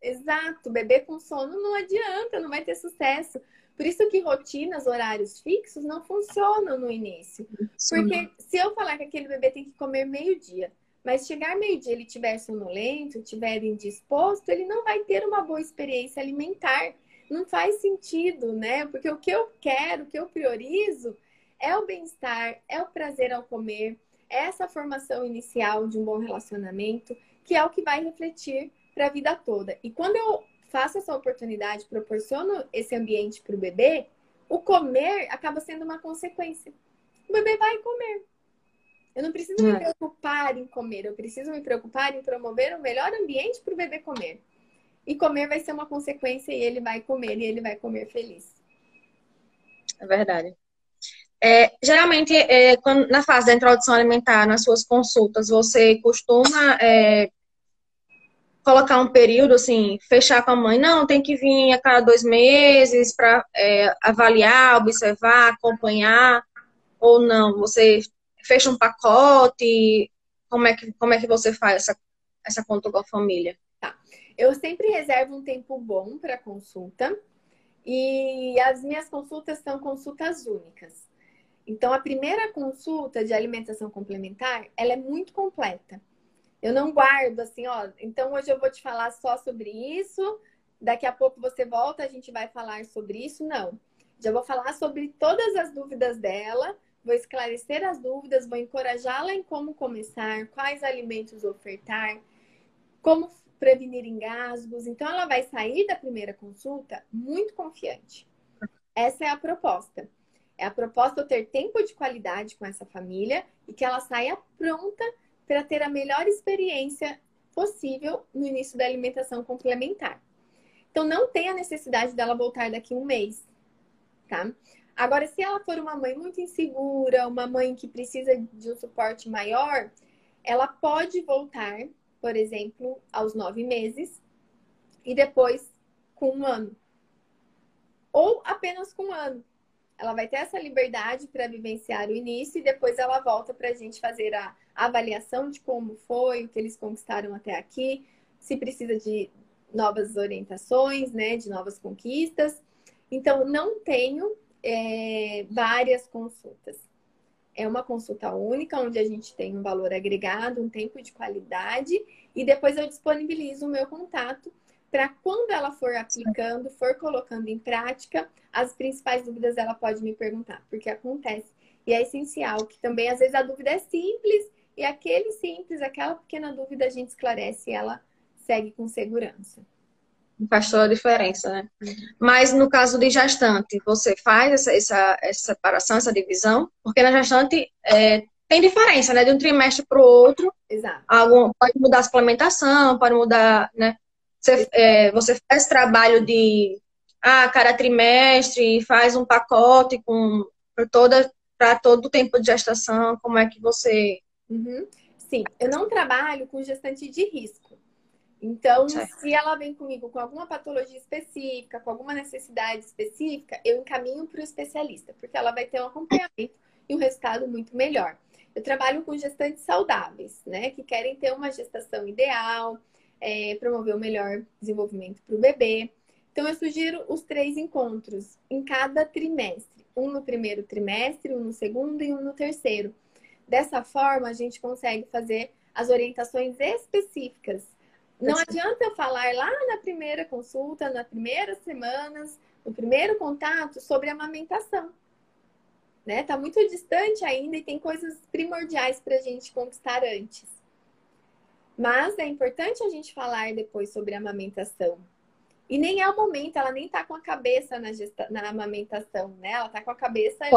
Exato, bebê com sono não adianta, não vai ter sucesso. Por isso que rotinas, horários fixos não funcionam no início. Sim. Porque se eu falar que aquele bebê tem que comer meio-dia, mas chegar meio-dia ele estiver sonolento, estiver indisposto, ele não vai ter uma boa experiência alimentar. Não faz sentido, né? Porque o que eu quero, o que eu priorizo é o bem-estar, é o prazer ao comer, é essa formação inicial de um bom relacionamento, que é o que vai refletir para a vida toda. E quando eu faço essa oportunidade, proporciono esse ambiente para o bebê, o comer acaba sendo uma consequência. O bebê vai comer. Eu não preciso me é. preocupar em comer, eu preciso me preocupar em promover o melhor ambiente para o bebê comer. e comer vai ser uma consequência e ele vai comer e ele vai comer feliz. É verdade. É, geralmente, é, quando, na fase da introdução alimentar, nas suas consultas, você costuma é, colocar um período, assim, fechar com a mãe? Não, tem que vir a cada dois meses para é, avaliar, observar, acompanhar, ou não? Você fecha um pacote? Como é que, como é que você faz essa, essa conta com a família? Tá. Eu sempre reservo um tempo bom para consulta. E as minhas consultas são consultas únicas. Então, a primeira consulta de alimentação complementar, ela é muito completa. Eu não guardo assim, ó, então hoje eu vou te falar só sobre isso, daqui a pouco você volta, a gente vai falar sobre isso. Não. Já vou falar sobre todas as dúvidas dela, vou esclarecer as dúvidas, vou encorajá-la em como começar, quais alimentos ofertar, como prevenir engasgos. Então, ela vai sair da primeira consulta muito confiante. Essa é a proposta. É a proposta ter tempo de qualidade com essa família e que ela saia pronta para ter a melhor experiência possível no início da alimentação complementar. Então, não tem a necessidade dela voltar daqui um mês, tá? Agora, se ela for uma mãe muito insegura, uma mãe que precisa de um suporte maior, ela pode voltar, por exemplo, aos nove meses e depois com um ano. Ou apenas com um ano ela vai ter essa liberdade para vivenciar o início e depois ela volta para a gente fazer a avaliação de como foi, o que eles conquistaram até aqui, se precisa de novas orientações, né, de novas conquistas. Então, não tenho é, várias consultas. É uma consulta única, onde a gente tem um valor agregado, um tempo de qualidade, e depois eu disponibilizo o meu contato para quando ela for aplicando, for colocando em prática, as principais dúvidas ela pode me perguntar, porque acontece. E é essencial que também, às vezes, a dúvida é simples e aquele simples, aquela pequena dúvida a gente esclarece e ela segue com segurança. Faz toda a diferença, né? Uhum. Mas no caso de gestante, você faz essa, essa, essa separação, essa divisão? Porque na gestante é, tem diferença, né? De um trimestre para o outro. Exato. Algum, pode mudar a suplementação, pode mudar, né? Você, é, você faz trabalho de ah, cada trimestre, faz um pacote com para toda para todo o tempo de gestação, como é que você. Uhum. Sim, eu não trabalho com gestante de risco. Então, certo. se ela vem comigo com alguma patologia específica, com alguma necessidade específica, eu encaminho para o especialista, porque ela vai ter um acompanhamento e um resultado muito melhor. Eu trabalho com gestantes saudáveis, né? Que querem ter uma gestação ideal, é, promover o melhor desenvolvimento para o bebê. Então, eu sugiro os três encontros em cada trimestre: um no primeiro trimestre, um no segundo e um no terceiro. Dessa forma, a gente consegue fazer as orientações específicas. Não adianta eu falar lá na primeira consulta, nas primeiras semanas, no primeiro contato, sobre amamentação. Né? Tá muito distante ainda e tem coisas primordiais para a gente conquistar antes. Mas é importante a gente falar depois sobre amamentação. E nem é o momento, ela nem tá com a cabeça na, gesta... na amamentação, né? Ela tá com a cabeça ali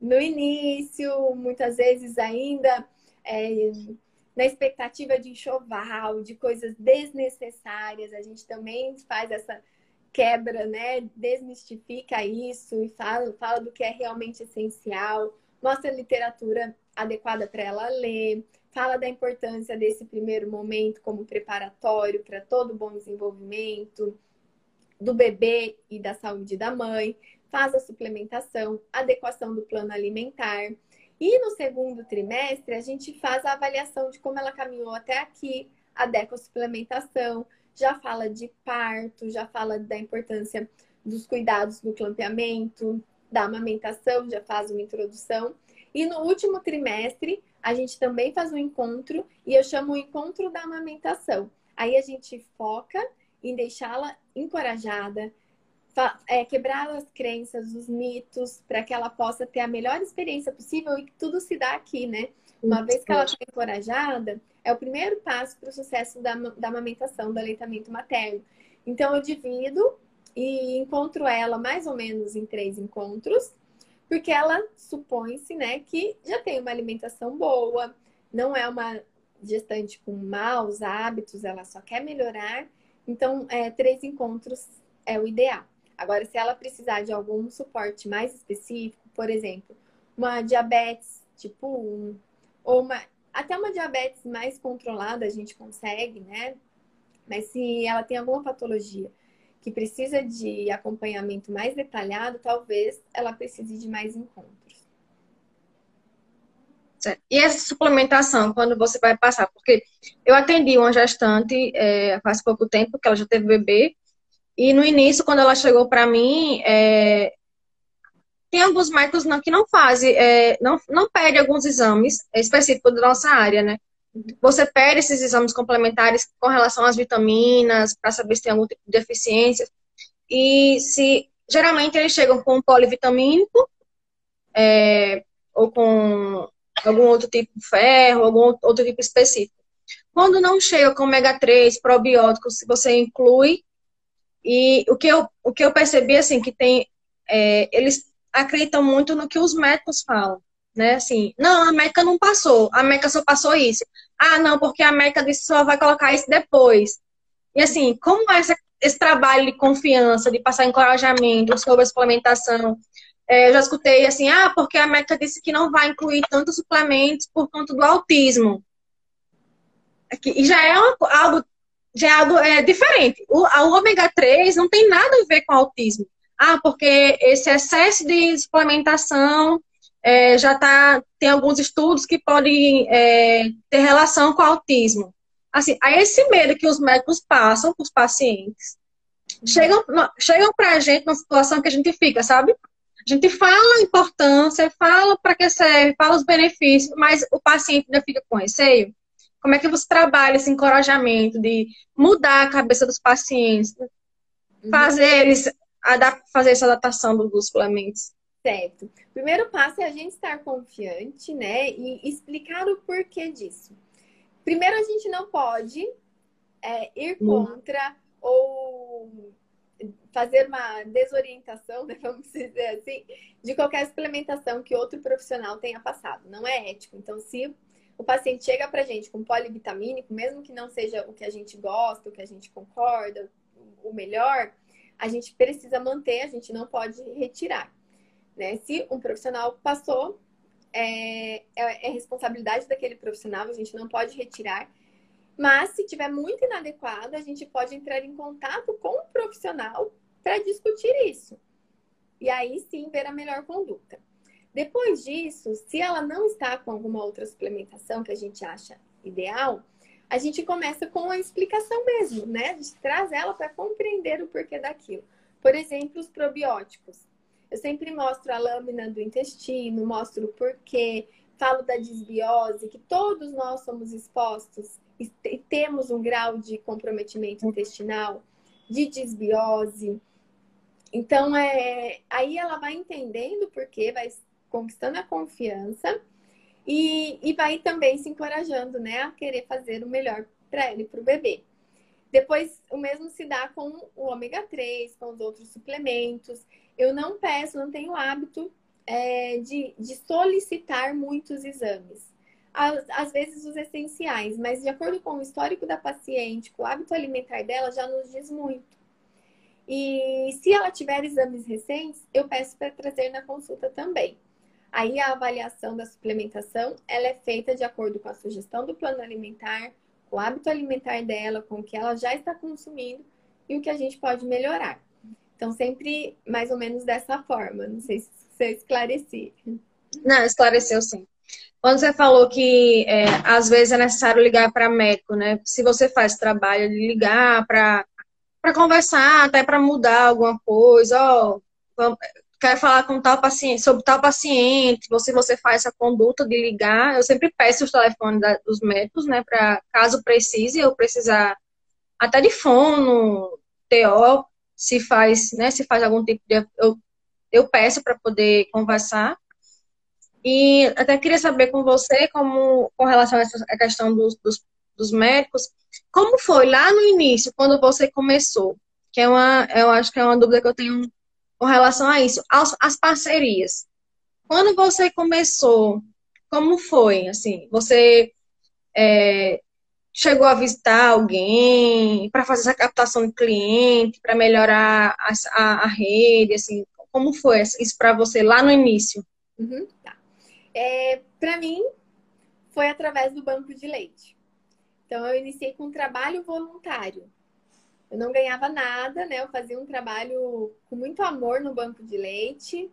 no início, muitas vezes ainda é, na expectativa de enxoval, de coisas desnecessárias. A gente também faz essa quebra, né? Desmistifica isso e fala, fala do que é realmente essencial, mostra literatura adequada para ela ler, fala da importância desse primeiro momento como preparatório para todo bom desenvolvimento do bebê e da saúde da mãe, faz a suplementação, adequação do plano alimentar. E no segundo trimestre, a gente faz a avaliação de como ela caminhou até aqui, a suplementação, já fala de parto, já fala da importância dos cuidados do clampeamento, da amamentação, já faz uma introdução. E no último trimestre, a gente também faz um encontro e eu chamo o encontro da amamentação. Aí a gente foca em deixá-la encorajada, é, quebrar as crenças, os mitos, para que ela possa ter a melhor experiência possível e que tudo se dá aqui, né? Uma vez que ela está encorajada, é o primeiro passo para o sucesso da, da amamentação, do aleitamento materno. Então, eu divido e encontro ela mais ou menos em três encontros porque ela supõe-se, né, que já tem uma alimentação boa, não é uma gestante com maus hábitos, ela só quer melhorar Então, é, três encontros é o ideal. Agora, se ela precisar de algum suporte mais específico, por exemplo, uma diabetes tipo 1, ou uma, até uma diabetes mais controlada a gente consegue, né? Mas se ela tem alguma patologia que precisa de acompanhamento mais detalhado, talvez ela precise de mais encontros. E essa suplementação, quando você vai passar? Porque eu atendi uma gestante é, faz pouco tempo, que ela já teve bebê, e no início, quando ela chegou para mim, é, tem alguns médicos não, que não fazem, é, não, não pede alguns exames específicos da nossa área, né? Você pede esses exames complementares com relação às vitaminas, para saber se tem algum tipo de deficiência. E se geralmente eles chegam com polivitamínico, é, ou com algum outro tipo de ferro, algum outro tipo específico. Quando não chega com ômega 3, probióticos, se você inclui, e o que eu, o que eu percebi, assim, que tem, é, eles acreditam muito no que os médicos falam, né, assim, não, a Meca não passou, a Meca só passou isso. Ah, não, porque a Meca disse só vai colocar isso depois. E assim, como é essa, esse trabalho de confiança, de passar encorajamento sobre a suplementação, é, eu já escutei assim, ah, porque a Meca disse que não vai incluir tantos suplementos por conta do autismo. e já é uma, algo, já é algo é, diferente. O, o ômega 3 não tem nada a ver com autismo. Ah, porque esse excesso de suplementação é, já tá, tem alguns estudos que podem é, ter relação com autismo. Assim, aí esse medo que os médicos passam para os pacientes, chegam, chegam para a gente numa situação que a gente fica, sabe? A gente fala a importância, fala para que serve, fala os benefícios, mas o paciente ainda fica com receio. Como é que você trabalha esse encorajamento de mudar a cabeça dos pacientes, uhum. fazer eles fazer essa adaptação dos suplementos? Certo. O primeiro passo é a gente estar confiante, né? E explicar o porquê disso. Primeiro, a gente não pode é, ir uhum. contra ou fazer uma desorientação, *laughs* né, vamos dizer assim, de qualquer suplementação que outro profissional tenha passado. Não é ético. Então, se o paciente chega pra gente com polivitamínico, mesmo que não seja o que a gente gosta, o que a gente concorda, o melhor, a gente precisa manter, a gente não pode retirar. Né? Se um profissional passou, é, é, é responsabilidade daquele profissional, a gente não pode retirar. Mas se tiver muito inadequado, a gente pode entrar em contato com o profissional para discutir isso. E aí sim ver a melhor conduta. Depois disso, se ela não está com alguma outra suplementação que a gente acha ideal, a gente começa com a explicação mesmo, né? A gente traz ela para compreender o porquê daquilo. Por exemplo, os probióticos. Eu sempre mostro a lâmina do intestino, mostro o porquê, falo da desbiose, que todos nós somos expostos e temos um grau de comprometimento intestinal, de desbiose. Então, é, aí ela vai entendendo porque vai conquistando a confiança e, e vai também se encorajando, né, a querer fazer o melhor para ele, para o bebê. Depois, o mesmo se dá com o ômega 3, com os outros suplementos. Eu não peço, não tenho hábito é, de, de solicitar muitos exames. Às, às, vezes os essenciais, mas de acordo com o histórico da paciente, com o hábito alimentar dela, já nos diz muito. E se ela tiver exames recentes, eu peço para trazer na consulta também. Aí a avaliação da suplementação, ela é feita de acordo com a sugestão do plano alimentar, com o hábito alimentar dela, com o que ela já está consumindo e o que a gente pode melhorar. Então, sempre mais ou menos dessa forma. Não sei se você esclareci. Não, esclareceu sim. Quando você falou que é, às vezes é necessário ligar para médico, né? Se você faz trabalho de ligar para conversar, até para mudar alguma coisa, ó, quer falar com tal paciente, sobre tal paciente, você você faz essa conduta de ligar, eu sempre peço os telefones da, dos médicos, né, para caso precise, eu precisar até de fono, TO, se faz, né, se faz algum tipo de eu, eu peço para poder conversar. E até queria saber com você, como com relação a essa questão dos, dos dos médicos. Como foi lá no início, quando você começou? Que é uma, eu acho que é uma dúvida que eu tenho com relação a isso. As, as parcerias. Quando você começou, como foi? Assim, você é, chegou a visitar alguém para fazer essa captação de cliente, para melhorar a, a, a, rede, assim, como foi isso para você lá no início? Uhum, tá. É, para mim, foi através do banco de leite. Então, eu iniciei com um trabalho voluntário. Eu não ganhava nada, né? Eu fazia um trabalho com muito amor no banco de leite.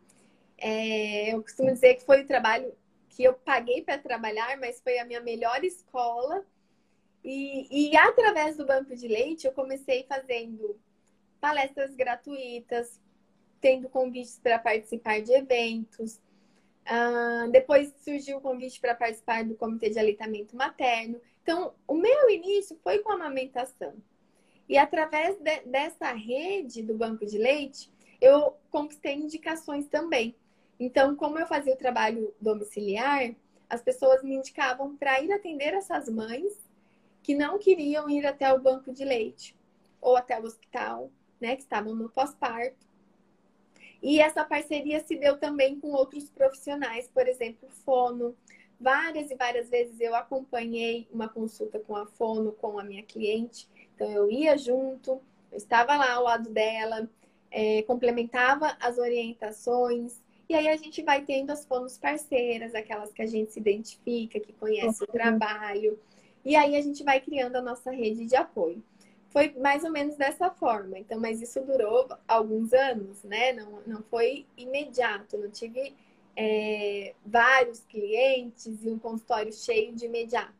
É, eu costumo dizer que foi o trabalho que eu paguei para trabalhar, mas foi a minha melhor escola e, e através do banco de leite, eu comecei fazendo palestras gratuitas, tendo convites para participar de eventos. Uh, depois surgiu o convite para participar do Comitê de Aleitamento Materno. Então, o meu início foi com a amamentação. E através de, dessa rede do banco de leite, eu conquistei indicações também. Então, como eu fazia o trabalho domiciliar, as pessoas me indicavam para ir atender essas mães que não queriam ir até o banco de leite ou até o hospital, né, que estavam no pós-parto. E essa parceria se deu também com outros profissionais, por exemplo, fono. Várias e várias vezes eu acompanhei uma consulta com a fono com a minha cliente. Então eu ia junto, eu estava lá ao lado dela, é, complementava as orientações. E aí a gente vai tendo as fonos parceiras, aquelas que a gente se identifica, que conhece uhum. o trabalho. E aí a gente vai criando a nossa rede de apoio. Foi mais ou menos dessa forma. Então, mas isso durou alguns anos, né? Não, não foi imediato. Não tive é, vários clientes e um consultório cheio de imediato.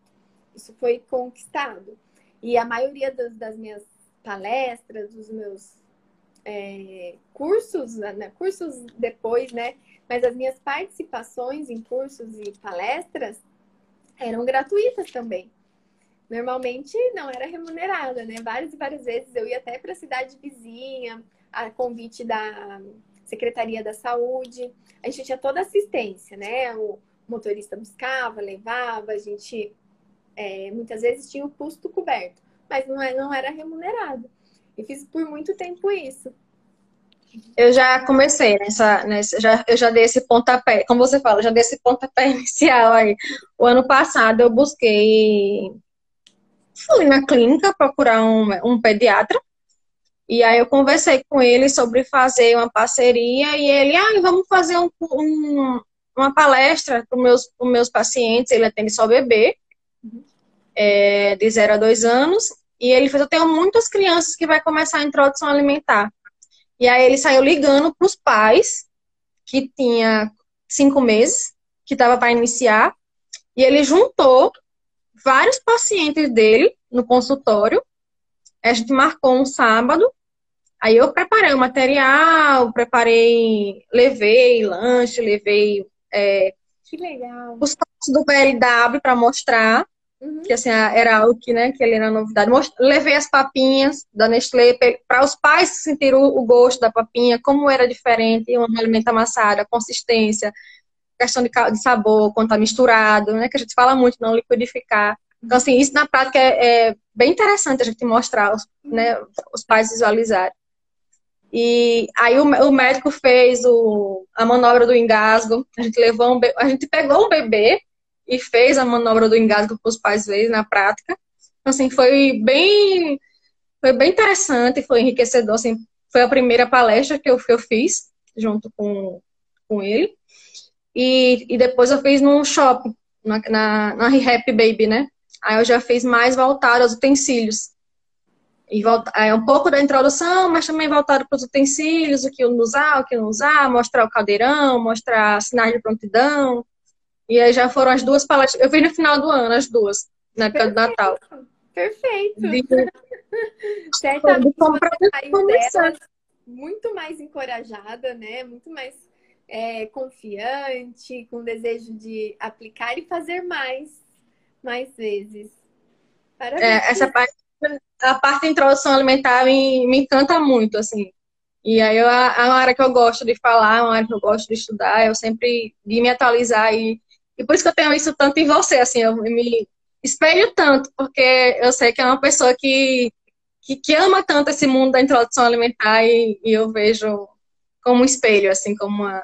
Isso foi conquistado. E a maioria das, das minhas palestras, dos meus é, cursos, né? cursos depois, né? Mas as minhas participações em cursos e palestras eram gratuitas também normalmente não era remunerada, né? Várias e várias vezes eu ia até para a cidade vizinha, a convite da Secretaria da Saúde. A gente tinha toda assistência, né? O motorista buscava, levava, a gente é, muitas vezes tinha o custo coberto, mas não, é, não era remunerado. E fiz por muito tempo isso. Eu já comecei nessa, nessa já, eu já dei esse pontapé, como você fala, já dei esse pontapé *laughs* inicial aí. O ano passado eu busquei fui na clínica procurar um, um pediatra. E aí eu conversei com ele sobre fazer uma parceria e ele, ah, vamos fazer um, um, uma palestra para os meus, meus pacientes. Ele atende só bebê, é, de 0 a 2 anos. E ele fez, eu tenho muitas crianças que vai começar a introdução alimentar. E aí ele saiu ligando para os pais, que tinha cinco meses, que estava para iniciar. E ele juntou vários pacientes dele no consultório. A gente marcou um sábado. Aí eu preparei o material, preparei, levei lanche, levei é, que legal. os do BLW para mostrar. Uhum. Que assim, era algo que, né, que ele era novidade. Levei as papinhas da Nestlé para os pais sentirem o, o, gosto da papinha, como era diferente um alimento amassado, a consistência, questão de, de sabor, quando está misturado, né? Que a gente fala muito, não liquidificar. Então, assim, isso na prática é, é bem interessante a gente mostrar, os, né, os pais visualizarem. E aí o, o, médico fez o, a manobra do engasgo. A gente levou um, a gente pegou um bebê e fez a manobra do engasgo para os pais verem na prática. Então, assim, foi bem, foi bem interessante, foi enriquecedor. Assim, foi a primeira palestra que eu, que eu fiz junto com, com ele. E, e depois eu fiz num shopping, na, na, na Rehap Baby, né? Aí eu já fiz mais voltado aos utensílios. E volta, é um pouco da introdução, mas também voltado para os utensílios, o que usar, o que não usar, mostrar o caldeirão, mostrar sinais de prontidão. E aí já foram as duas palestras. Eu fiz no final do ano, as duas, na época do Natal. Perfeito. De... *laughs* Certamente muito mais encorajada, né? Muito mais é, confiante, com desejo de aplicar e fazer mais, mais vezes. Parabéns. É, essa parte, a parte da introdução alimentar me, me encanta muito, assim. E aí eu, é uma área que eu gosto de falar, é uma área que eu gosto de estudar, eu sempre de me atualizar e, e por isso que eu tenho isso tanto em você, assim, eu me espelho tanto, porque eu sei que é uma pessoa que, que, que ama tanto esse mundo da introdução alimentar e, e eu vejo como um espelho, assim, como uma,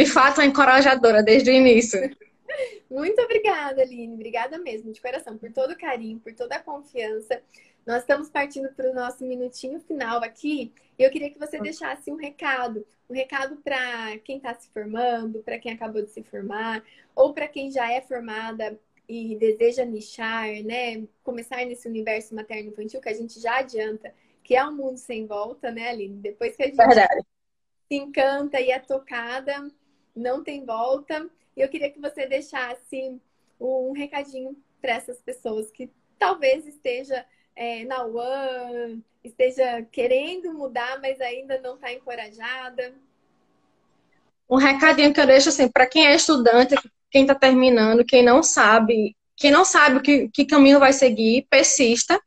de fato, é encorajadora desde o início. *laughs* Muito obrigada, Aline. Obrigada mesmo, de coração, por todo o carinho, por toda a confiança. Nós estamos partindo para o nosso minutinho final aqui. E eu queria que você deixasse um recado. Um recado para quem está se formando, para quem acabou de se formar, ou para quem já é formada e deseja nichar, né? Começar nesse universo materno-infantil, que a gente já adianta, que é um mundo sem volta, né, Aline? Depois que a gente Verdade. se encanta e é tocada, não tem volta. E eu queria que você deixasse um recadinho para essas pessoas que talvez esteja é, na UAN, esteja querendo mudar, mas ainda não está encorajada? Um recadinho que eu deixo assim, para quem é estudante, quem está terminando, quem não sabe, quem não sabe que, que caminho vai seguir, persista,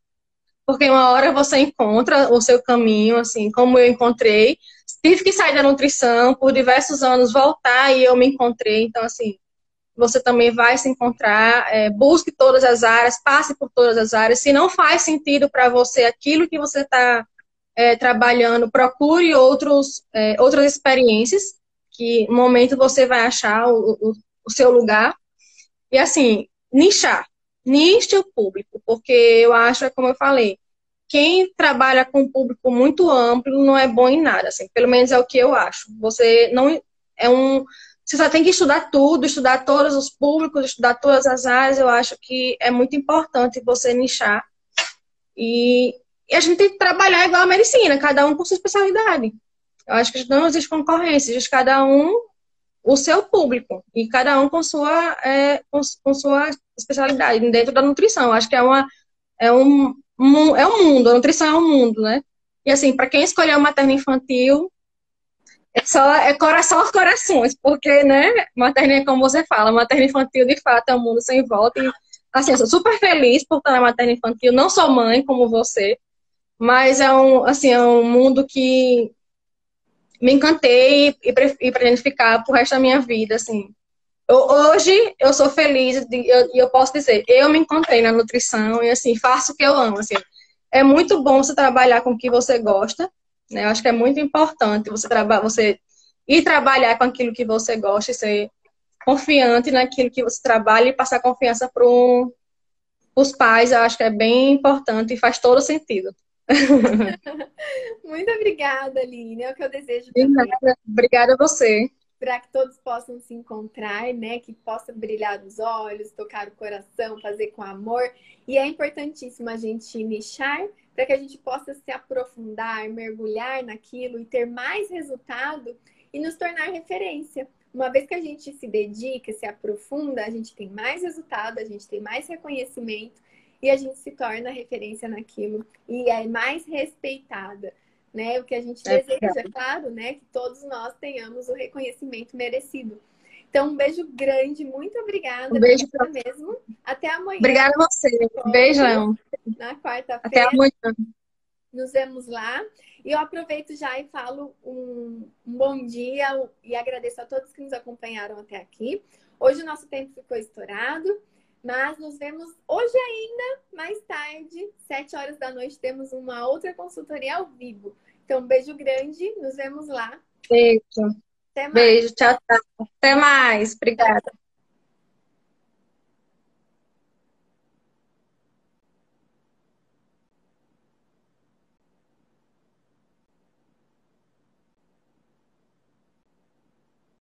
porque uma hora você encontra o seu caminho, assim, como eu encontrei. Tive que sair da nutrição por diversos anos, voltar e eu me encontrei. Então, assim, você também vai se encontrar, é, busque todas as áreas, passe por todas as áreas. Se não faz sentido para você aquilo que você está é, trabalhando, procure outros, é, outras experiências, que no momento você vai achar o, o, o seu lugar. E assim, nichar. Niche o público, porque eu acho, é como eu falei, quem trabalha com um público muito amplo não é bom em nada, assim, pelo menos é o que eu acho. Você não é um você só tem que estudar tudo, estudar todos os públicos, estudar todas as áreas. Eu acho que é muito importante você nichar. E, e a gente tem que trabalhar igual a medicina, cada um com sua especialidade. Eu acho que não existe concorrência, existe cada um o seu público e cada um com sua, é, com, com, sua especialidade dentro da nutrição. Eu acho que é, uma, é, um, um, é um mundo, a nutrição é um mundo, né? E assim, para quem escolheu materno infantil, é só é coração aos corações, porque, né, materna, como você fala, materna infantil de fato é um mundo sem volta. E, assim, eu sou super feliz por estar na materna infantil, não sou mãe como você, mas é um, assim, é um mundo que me encantei e, e pretendo ficar pro resto da minha vida, assim. Eu, hoje eu sou feliz e eu, eu, posso dizer, eu me encontrei na nutrição e assim, faço o que eu amo, assim. É muito bom você trabalhar com o que você gosta, né? Eu acho que é muito importante você, traba você ir trabalhar com aquilo que você gosta e ser confiante naquilo que você trabalha e passar confiança para os pais. Eu acho que é bem importante e faz todo sentido. *laughs* muito obrigada, Aline. É o que eu desejo. Obrigada a você para que todos possam se encontrar, né? Que possa brilhar os olhos, tocar o coração, fazer com amor. E é importantíssimo a gente nichar para que a gente possa se aprofundar, mergulhar naquilo e ter mais resultado e nos tornar referência. Uma vez que a gente se dedica, se aprofunda, a gente tem mais resultado, a gente tem mais reconhecimento e a gente se torna referência naquilo e é mais respeitada, né? O que a gente é deseja, é claro, né? Que todos nós tenhamos o reconhecimento merecido. Então, um beijo grande, muito obrigada. Um beijo pra... mesmo. Até amanhã. Obrigada a você. Beijão. Na quarta-feira. Até amanhã. Nos vemos lá. E eu aproveito já e falo um, um bom dia e agradeço a todos que nos acompanharam até aqui. Hoje o nosso tempo ficou estourado, mas nos vemos hoje ainda, mais tarde, sete horas da noite, temos uma outra consultoria ao vivo. Então, um beijo grande, nos vemos lá. Beijo. Até mais. Beijo, tchau, tchau. Até mais. Obrigada.